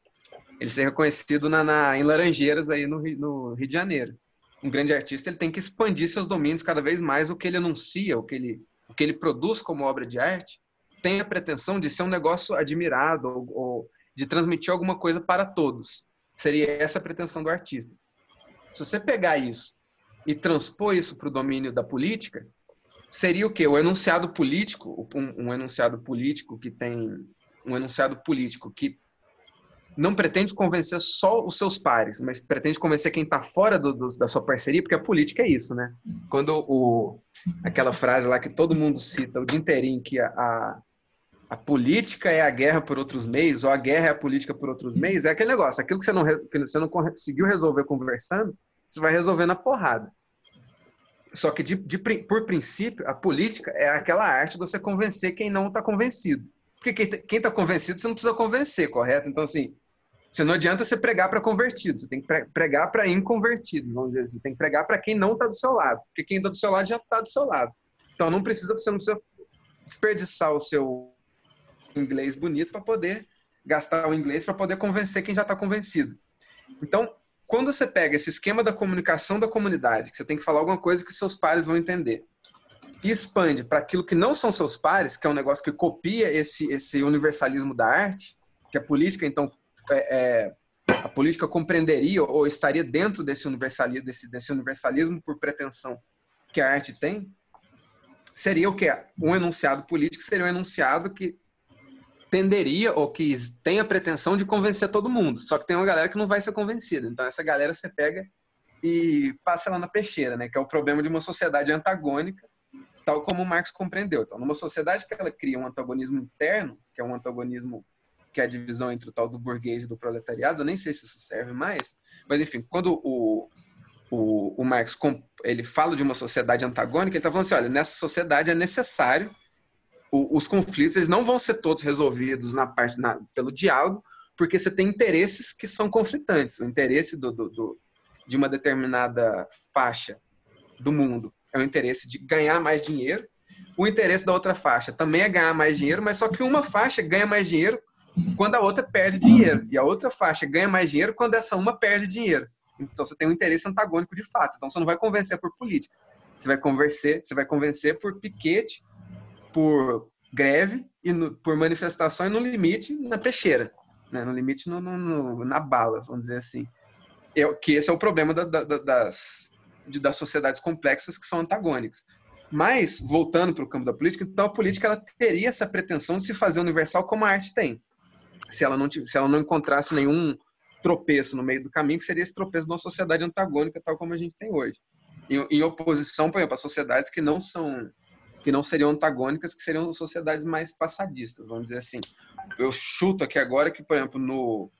ele ser reconhecido na, na- em Laranjeiras aí no, Rio- no Rio de Janeiro. Um grande artista ele tem que expandir seus domínios cada vez mais o que ele anuncia, o que ele o que ele produz como obra de arte tem a pretensão de ser um negócio admirado ou, ou de transmitir alguma coisa para todos. Seria essa a pretensão do artista. Se você pegar isso e transpor isso para o domínio da política, seria o quê? O enunciado político, um, um enunciado político que tem um enunciado político que não pretende convencer só os seus pares, mas pretende convencer quem está fora do- do- da sua parceria, porque a política é isso, né? Quando o, aquela frase lá que todo mundo cita o dia inteirinho, que a, a, a política é a guerra por outros meios, ou a guerra é a política por outros meios, é aquele negócio, aquilo que você não, que você não conseguiu resolver conversando, você vai resolver na porrada. Só que, de, de por princípio, a política é aquela arte de você convencer quem não está convencido. Porque quem está convencido, você não precisa convencer, correto? Então, assim, você não adianta você pregar para convertido, você tem que pre- pregar para inconvertido, vamos dizer assim. Você tem que pregar para quem não está do seu lado, porque quem está do seu lado já está do seu lado. Então, não precisa, você não precisa desperdiçar o seu inglês bonito para poder gastar o inglês para poder convencer quem já está convencido. Então, quando você pega esse esquema da comunicação da comunidade, que você tem que falar alguma coisa que seus pares vão entender, e expande para aquilo que não são seus pares, que é um negócio que copia esse, esse universalismo da arte, que a política, então, é, é, a política compreenderia ou estaria dentro desse universalismo, desse, desse universalismo por pretensão que a arte tem, seria o que? Um enunciado político seria um enunciado que tenderia ou que tem a pretensão de convencer todo mundo. Só que tem uma galera que não vai ser convencida. Então essa galera você pega e passa lá na peixeira, né? Que é o problema de uma sociedade antagônica, tal como Marx compreendeu. Então, numa sociedade que ela cria um antagonismo interno, que é um antagonismo que é a divisão entre o tal do burguês e do proletariado, eu nem sei se isso serve mais, mas enfim, quando o, o, o Marx ele fala de uma sociedade antagônica, ele está falando assim, olha, nessa sociedade é necessário o- os conflitos, eles não vão ser todos resolvidos na parte na- pelo diálogo, porque você tem interesses que são conflitantes. O interesse do, do- do- de uma determinada faixa do mundo é o interesse de ganhar mais dinheiro. O interesse da outra faixa também é ganhar mais dinheiro, mas só que uma faixa ganha mais dinheiro quando a outra perde dinheiro. E a outra faixa ganha mais dinheiro quando essa uma perde dinheiro. Então você tem um interesse antagônico de fato. Então você não vai convencer por política. Você vai convencer, você vai convencer por piquete, por greve e no, por manifestação e no limite na peixeira, né? no limite no, no, na bala, vamos dizer assim. Eu, que esse é o problema da, da, das, de, das sociedades complexas que são antagônicas. Mas, voltando para o campo da política, então a política ela teria essa pretensão de se fazer universal como a arte tem. Se ela não, se ela não encontrasse nenhum tropeço no meio do caminho, que seria esse tropeço de uma sociedade antagônica, tal como a gente tem hoje. Em, em oposição, por exemplo, a sociedades que não são que não seriam antagônicas, que seriam sociedades mais passadistas, vamos dizer assim. Eu chuto aqui agora que, por exemplo, no,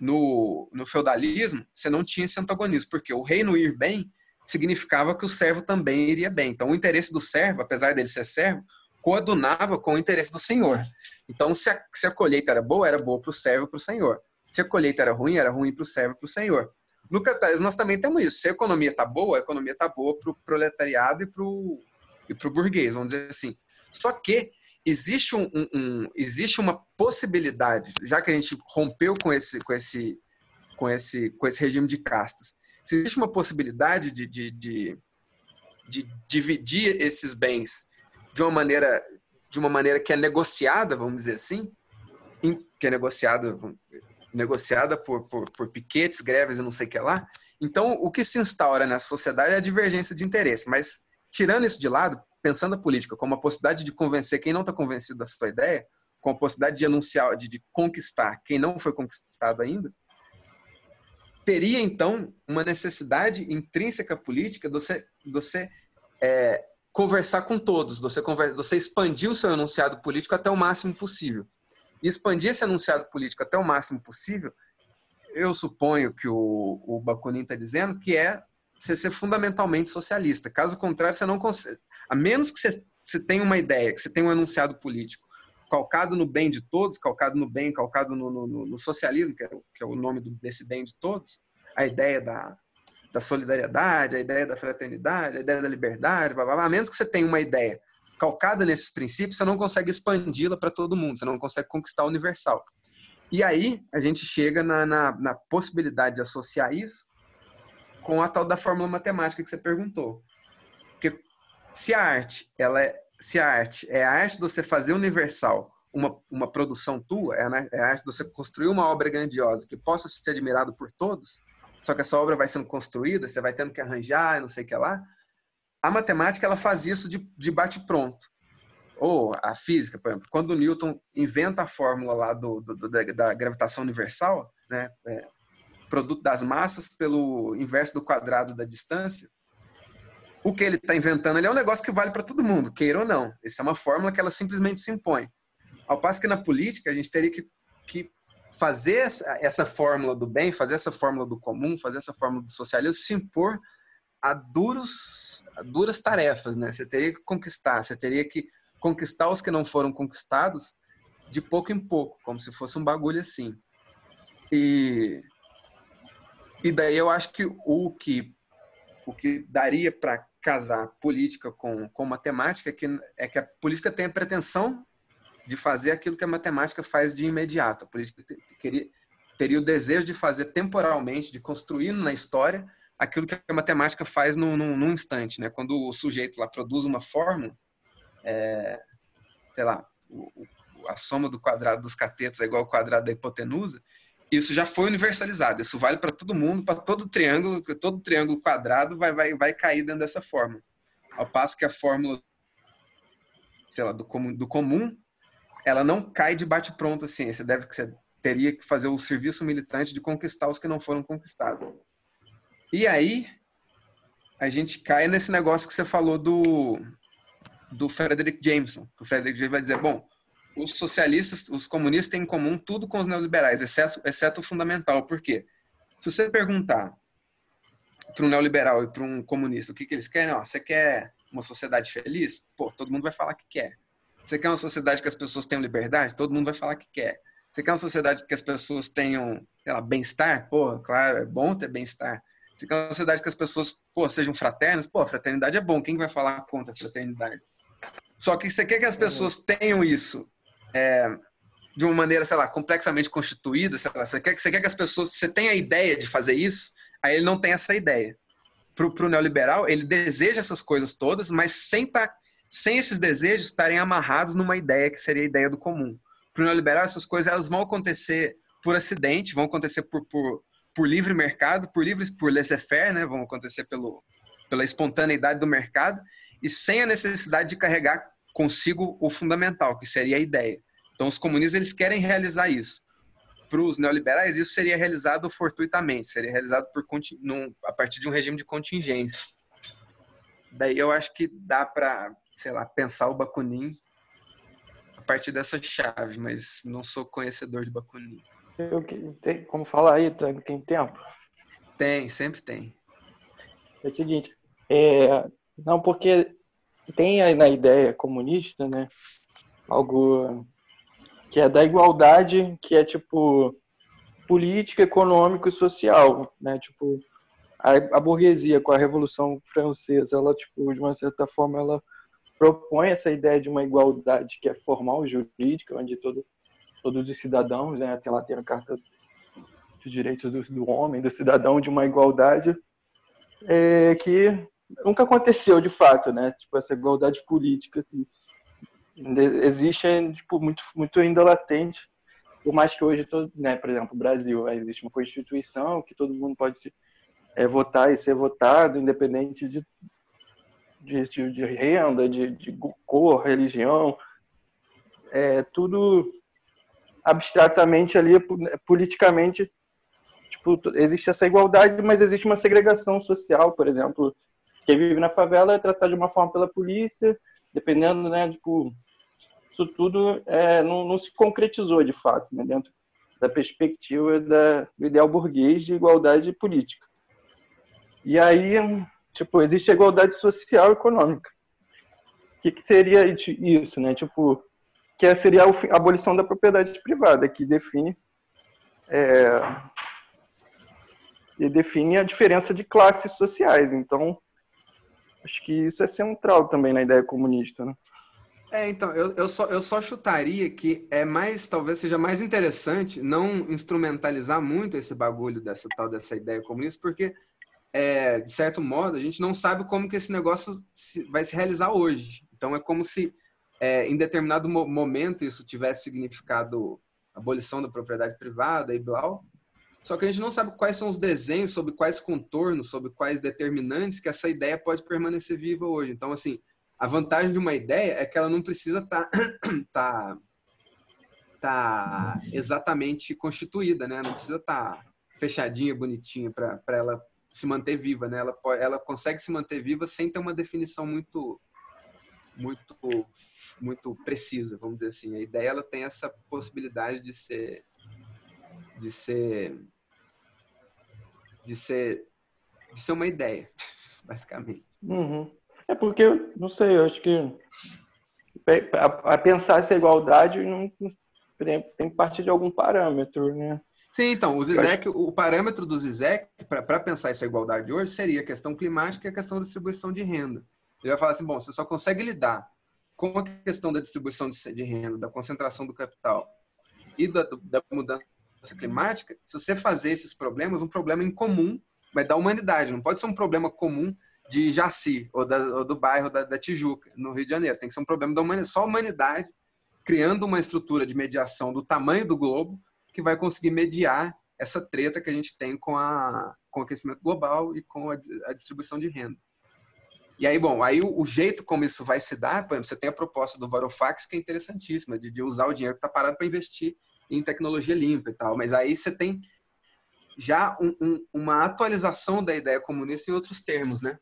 no, no feudalismo, você não tinha esse antagonismo, porque o reino ir bem significava que o servo também iria bem. Então, o interesse do servo, apesar dele ser servo, coadunava com o interesse do senhor. Então, se a, se a colheita era boa, era boa para o servo para o senhor. Se a colheita era ruim, era ruim para o servo para o senhor. No capitalismo, nós também temos isso. Se a economia está boa, a economia está boa para o proletariado e para o burguês, vamos dizer assim. Só que existe, um, um, um, existe uma possibilidade, já que a gente rompeu com esse, com esse, com esse, com esse regime de castas, se existe uma possibilidade de, de, de, de dividir esses bens de uma maneira de uma maneira que é negociada, vamos dizer assim, que é negociada negociada por, por, por piquetes, greves e não sei o que lá. Então, o que se instaura nessa sociedade é a divergência de interesse. Mas, tirando isso de lado, pensando a política como a possibilidade de convencer quem não está convencido da sua ideia, com a possibilidade de anunciar, de, de conquistar quem não foi conquistado ainda, teria então uma necessidade intrínseca política de você, de você é, conversar com todos, você, conver, de você expandir o seu enunciado político até o máximo possível e expandir esse enunciado político até o máximo possível, eu suponho que o, o Bakunin está dizendo que é você ser fundamentalmente socialista. Caso contrário, você não consegue. A menos que você, você tenha uma ideia, que você tenha um enunciado político calcado no bem de todos, calcado no bem, calcado no, no, no socialismo, que é, que é, o nome desse bem de todos, a ideia da, da solidariedade, a ideia da fraternidade, a ideia da liberdade, blá, blá, blá. a menos que você tenha uma ideia calcada nesses princípios, você não consegue expandi-la para todo mundo, você não consegue conquistar o universal. E aí a gente chega na, na, na, possibilidade de associar isso com a tal da fórmula matemática que você perguntou. Porque se a arte, ela é, se a arte é a arte de você fazer universal uma, uma produção tua, é, né, é a arte de você construir uma obra grandiosa que possa ser admirado por todos, só que essa obra vai sendo construída, você vai tendo que arranjar, não sei o que lá, a matemática ela faz isso de, de bate-pronto. Ou a física, por exemplo, quando Newton inventa a fórmula lá do, do da, da, gravitação universal, né, é, produto das massas pelo inverso do quadrado da distância, o que ele está inventando ele é um negócio que vale para todo mundo, queira ou não. Essa é uma fórmula que ela simplesmente se impõe. Ao passo que na política a gente teria que, que fazer essa, fórmula do bem, fazer essa fórmula do comum, fazer essa fórmula do socialismo se impor a, duros, a duras tarefas, né? Você teria que conquistar, você teria que conquistar os que não foram conquistados de pouco em pouco, como se fosse um bagulho assim. E, e daí eu acho que o que, o que daria para casar política com, com matemática é que, é que a política tem a pretensão de fazer aquilo que a matemática faz de imediato. A política teria, teria o desejo de fazer temporalmente, de construir na história aquilo que a matemática faz num, num, num instante, né? Quando o sujeito lá produz uma fórmula, é, sei lá, o, a soma do quadrado dos catetos é igual ao quadrado da hipotenusa, isso já foi universalizado. Isso vale para todo mundo, para todo triângulo, todo triângulo quadrado vai, vai, vai cair dentro dessa fórmula. Ao passo que a fórmula, sei lá, do comum, do comum ela não cai de bate-pronto assim. Você deve que você teria que fazer o serviço militante de conquistar os que não foram conquistados. E aí, a gente cai nesse negócio que você falou do, do Frederick Jameson. O Frederick Jameson vai dizer, bom, os socialistas, os comunistas têm em comum tudo com os neoliberais, exceto, exceto o fundamental. Por quê? Se você perguntar para um neoliberal e para um comunista o que, que eles querem, ó, você quer uma sociedade feliz? Pô, todo mundo vai falar que quer. Você quer uma sociedade que as pessoas tenham liberdade? Todo mundo vai falar que quer. Você quer uma sociedade que as pessoas tenham, bem-estar? Pô, claro, é bom ter bem-estar. Você quer uma sociedade que as pessoas, pô, sejam fraternas? Pô, fraternidade é bom. Quem vai falar contra a fraternidade? Só que você quer que as pessoas tenham isso é, de uma maneira, sei lá, complexamente constituída, sei lá, você quer, você quer que as pessoas, você tenha a ideia de fazer isso, aí ele não tem essa ideia. Pro, pro neoliberal, ele deseja essas coisas todas, mas sem estar tá, sem esses desejos estarem amarrados numa ideia que seria a ideia do comum. Para o neoliberal, essas coisas elas vão acontecer por acidente, vão acontecer por, por, por livre mercado, por livre, por laissez-faire, né? vão acontecer pelo, pela espontaneidade do mercado e sem a necessidade de carregar consigo o fundamental, que seria a ideia. Então, os comunistas eles querem realizar isso. Para os neoliberais, isso seria realizado fortuitamente, seria realizado por, num, a partir de um regime de contingência. Daí eu acho que dá para, sei lá, pensar o Bakunin a partir dessa chave, mas não sou conhecedor de Bakunin. Eu, tem, como falar aí, tem tempo? Tem, sempre tem. É o seguinte, é, não, porque tem aí na ideia comunista, né, algo que é da igualdade, que é tipo política, econômico e social, né, tipo a, a burguesia com a Revolução Francesa, ela tipo de uma certa forma ela propõe essa ideia de uma igualdade que é formal, jurídica, onde todo todos os cidadãos, né, até lá tem a carta de direitos do, do homem, do cidadão, de uma igualdade é, que nunca aconteceu de fato, né? Tipo essa igualdade política assim, existe tipo muito muito ainda latente. Por mais que hoje todo, né, por exemplo, o Brasil, existe uma constituição que todo mundo pode é, votar e ser votado, independente de de, de renda, de, de cor, religião, é tudo abstratamente ali, politicamente, tipo, existe essa igualdade, mas existe uma segregação social, por exemplo, quem vive na favela é tratado de uma forma pela polícia, dependendo, né, tipo, isso tudo é, não, não, se concretizou de fato, né, dentro da perspectiva da, do ideal burguês de igualdade política. E aí, tipo, existe a igualdade social e econômica. O que, que seria isso, né? Tipo, que seria a abolição da propriedade privada, que define é, e define a diferença de classes sociais. Então, Acho que isso é central também na ideia comunista, né? É, então, eu, eu, só, eu só chutaria que é mais, talvez seja mais interessante não instrumentalizar muito esse bagulho dessa tal dessa ideia comunista, porque, é, de certo modo, a gente não sabe como que esse negócio vai se realizar hoje. Então, é como se é, em determinado momento isso tivesse significado abolição da propriedade privada e blá, só que a gente não sabe quais são os desenhos, sobre quais contornos, sobre quais determinantes que essa ideia pode permanecer viva hoje. Então, assim, a vantagem de uma ideia é que ela não precisa estar tá, tá, tá exatamente constituída, né? Não precisa estar tá fechadinha, bonitinha para ela se manter viva, né? Ela, ela consegue se manter viva sem ter uma definição muito muito muito precisa, vamos dizer assim. A ideia ela tem essa possibilidade de ser de ser de ser de ser uma ideia, basicamente. Uhum. É porque, não sei, eu acho que a, pensar essa igualdade não, tem, tem que partir de algum parâmetro, né? Sim, então, o Zizek, o parâmetro do Zizek para pensar essa igualdade hoje seria a questão climática e a questão da distribuição de renda. Ele vai falar assim, bom, você só consegue lidar com a questão da distribuição de renda, da concentração do capital e da, da mudança climática, se você fazer esses problemas, um problema em comum, vai da humanidade, não pode ser um problema comum de Jaci ou, da, ou do bairro da, da, Tijuca, no Rio de Janeiro. Tem que ser um problema da humanidade, só a humanidade criando uma estrutura de mediação do tamanho do globo que vai conseguir mediar essa treta que a gente tem com, a, com o aquecimento global e com a, a distribuição de renda. E aí, bom, aí o, o, jeito como isso vai se dar, por exemplo, você tem a proposta do Varofax, que é interessantíssima, de, de usar o dinheiro que está parado para investir em tecnologia limpa e tal. Mas aí você tem já um, um, uma atualização da ideia comunista em outros termos, né?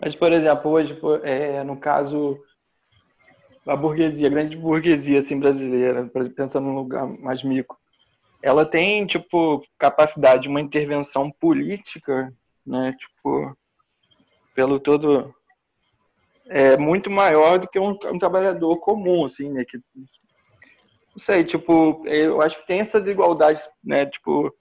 Mas, por exemplo, hoje, é, no caso, a burguesia, a grande burguesia assim, brasileira, pensando num lugar mais mico, ela tem, tipo, capacidade de uma intervenção política, né? Tipo, pelo todo... É muito maior do que um, um trabalhador comum, assim, né? Que não sei, tipo, eu acho que tem essa desigualdade, né, tipo,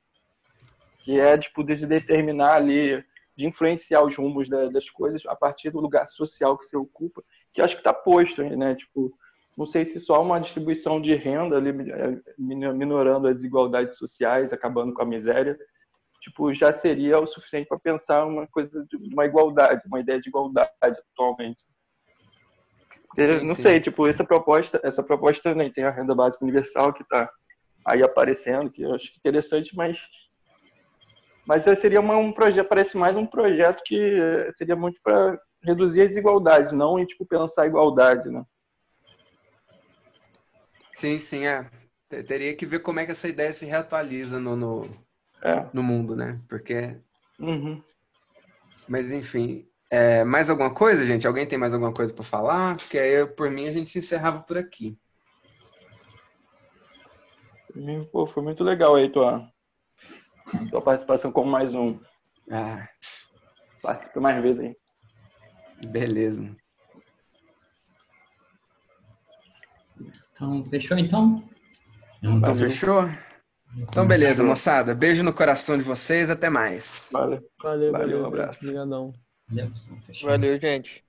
que é, tipo, de determinar ali, de influenciar os rumos das coisas a partir do lugar social que você ocupa, que acho que está posto, né, tipo, não sei se só uma distribuição de renda ali, é, minorando as desigualdades sociais, acabando com a miséria, tipo, já seria o suficiente para pensar uma coisa de uma igualdade, uma ideia de igualdade atualmente. Sim, não sim. sei, tipo, essa proposta, essa proposta também tem a renda básica universal que está aí aparecendo, que eu acho interessante, mas mas seria uma, um projeto, parece mais um projeto que eh, seria muito para reduzir a desigualdade, não em tipo pensar a igualdade, né? Sim, sim, é. Te- Teria que ver como é que essa ideia se reatualiza no, no, É. no mundo, né? Porque. Uhum. Mas enfim. É, mais alguma coisa, gente? Alguém tem mais alguma coisa para falar? Porque aí, por mim, a gente encerrava por aqui. Pô, foi muito legal aí tua, tua participação como mais um. Ah, Participa mais vezes aí. Beleza. Então, fechou então? Então, fechou? Então, beleza, moçada. Beijo no coração de vocês. Até mais. Valeu. Valeu, Valeu, valeu. um abraço. Obrigadão. Valeu, gente.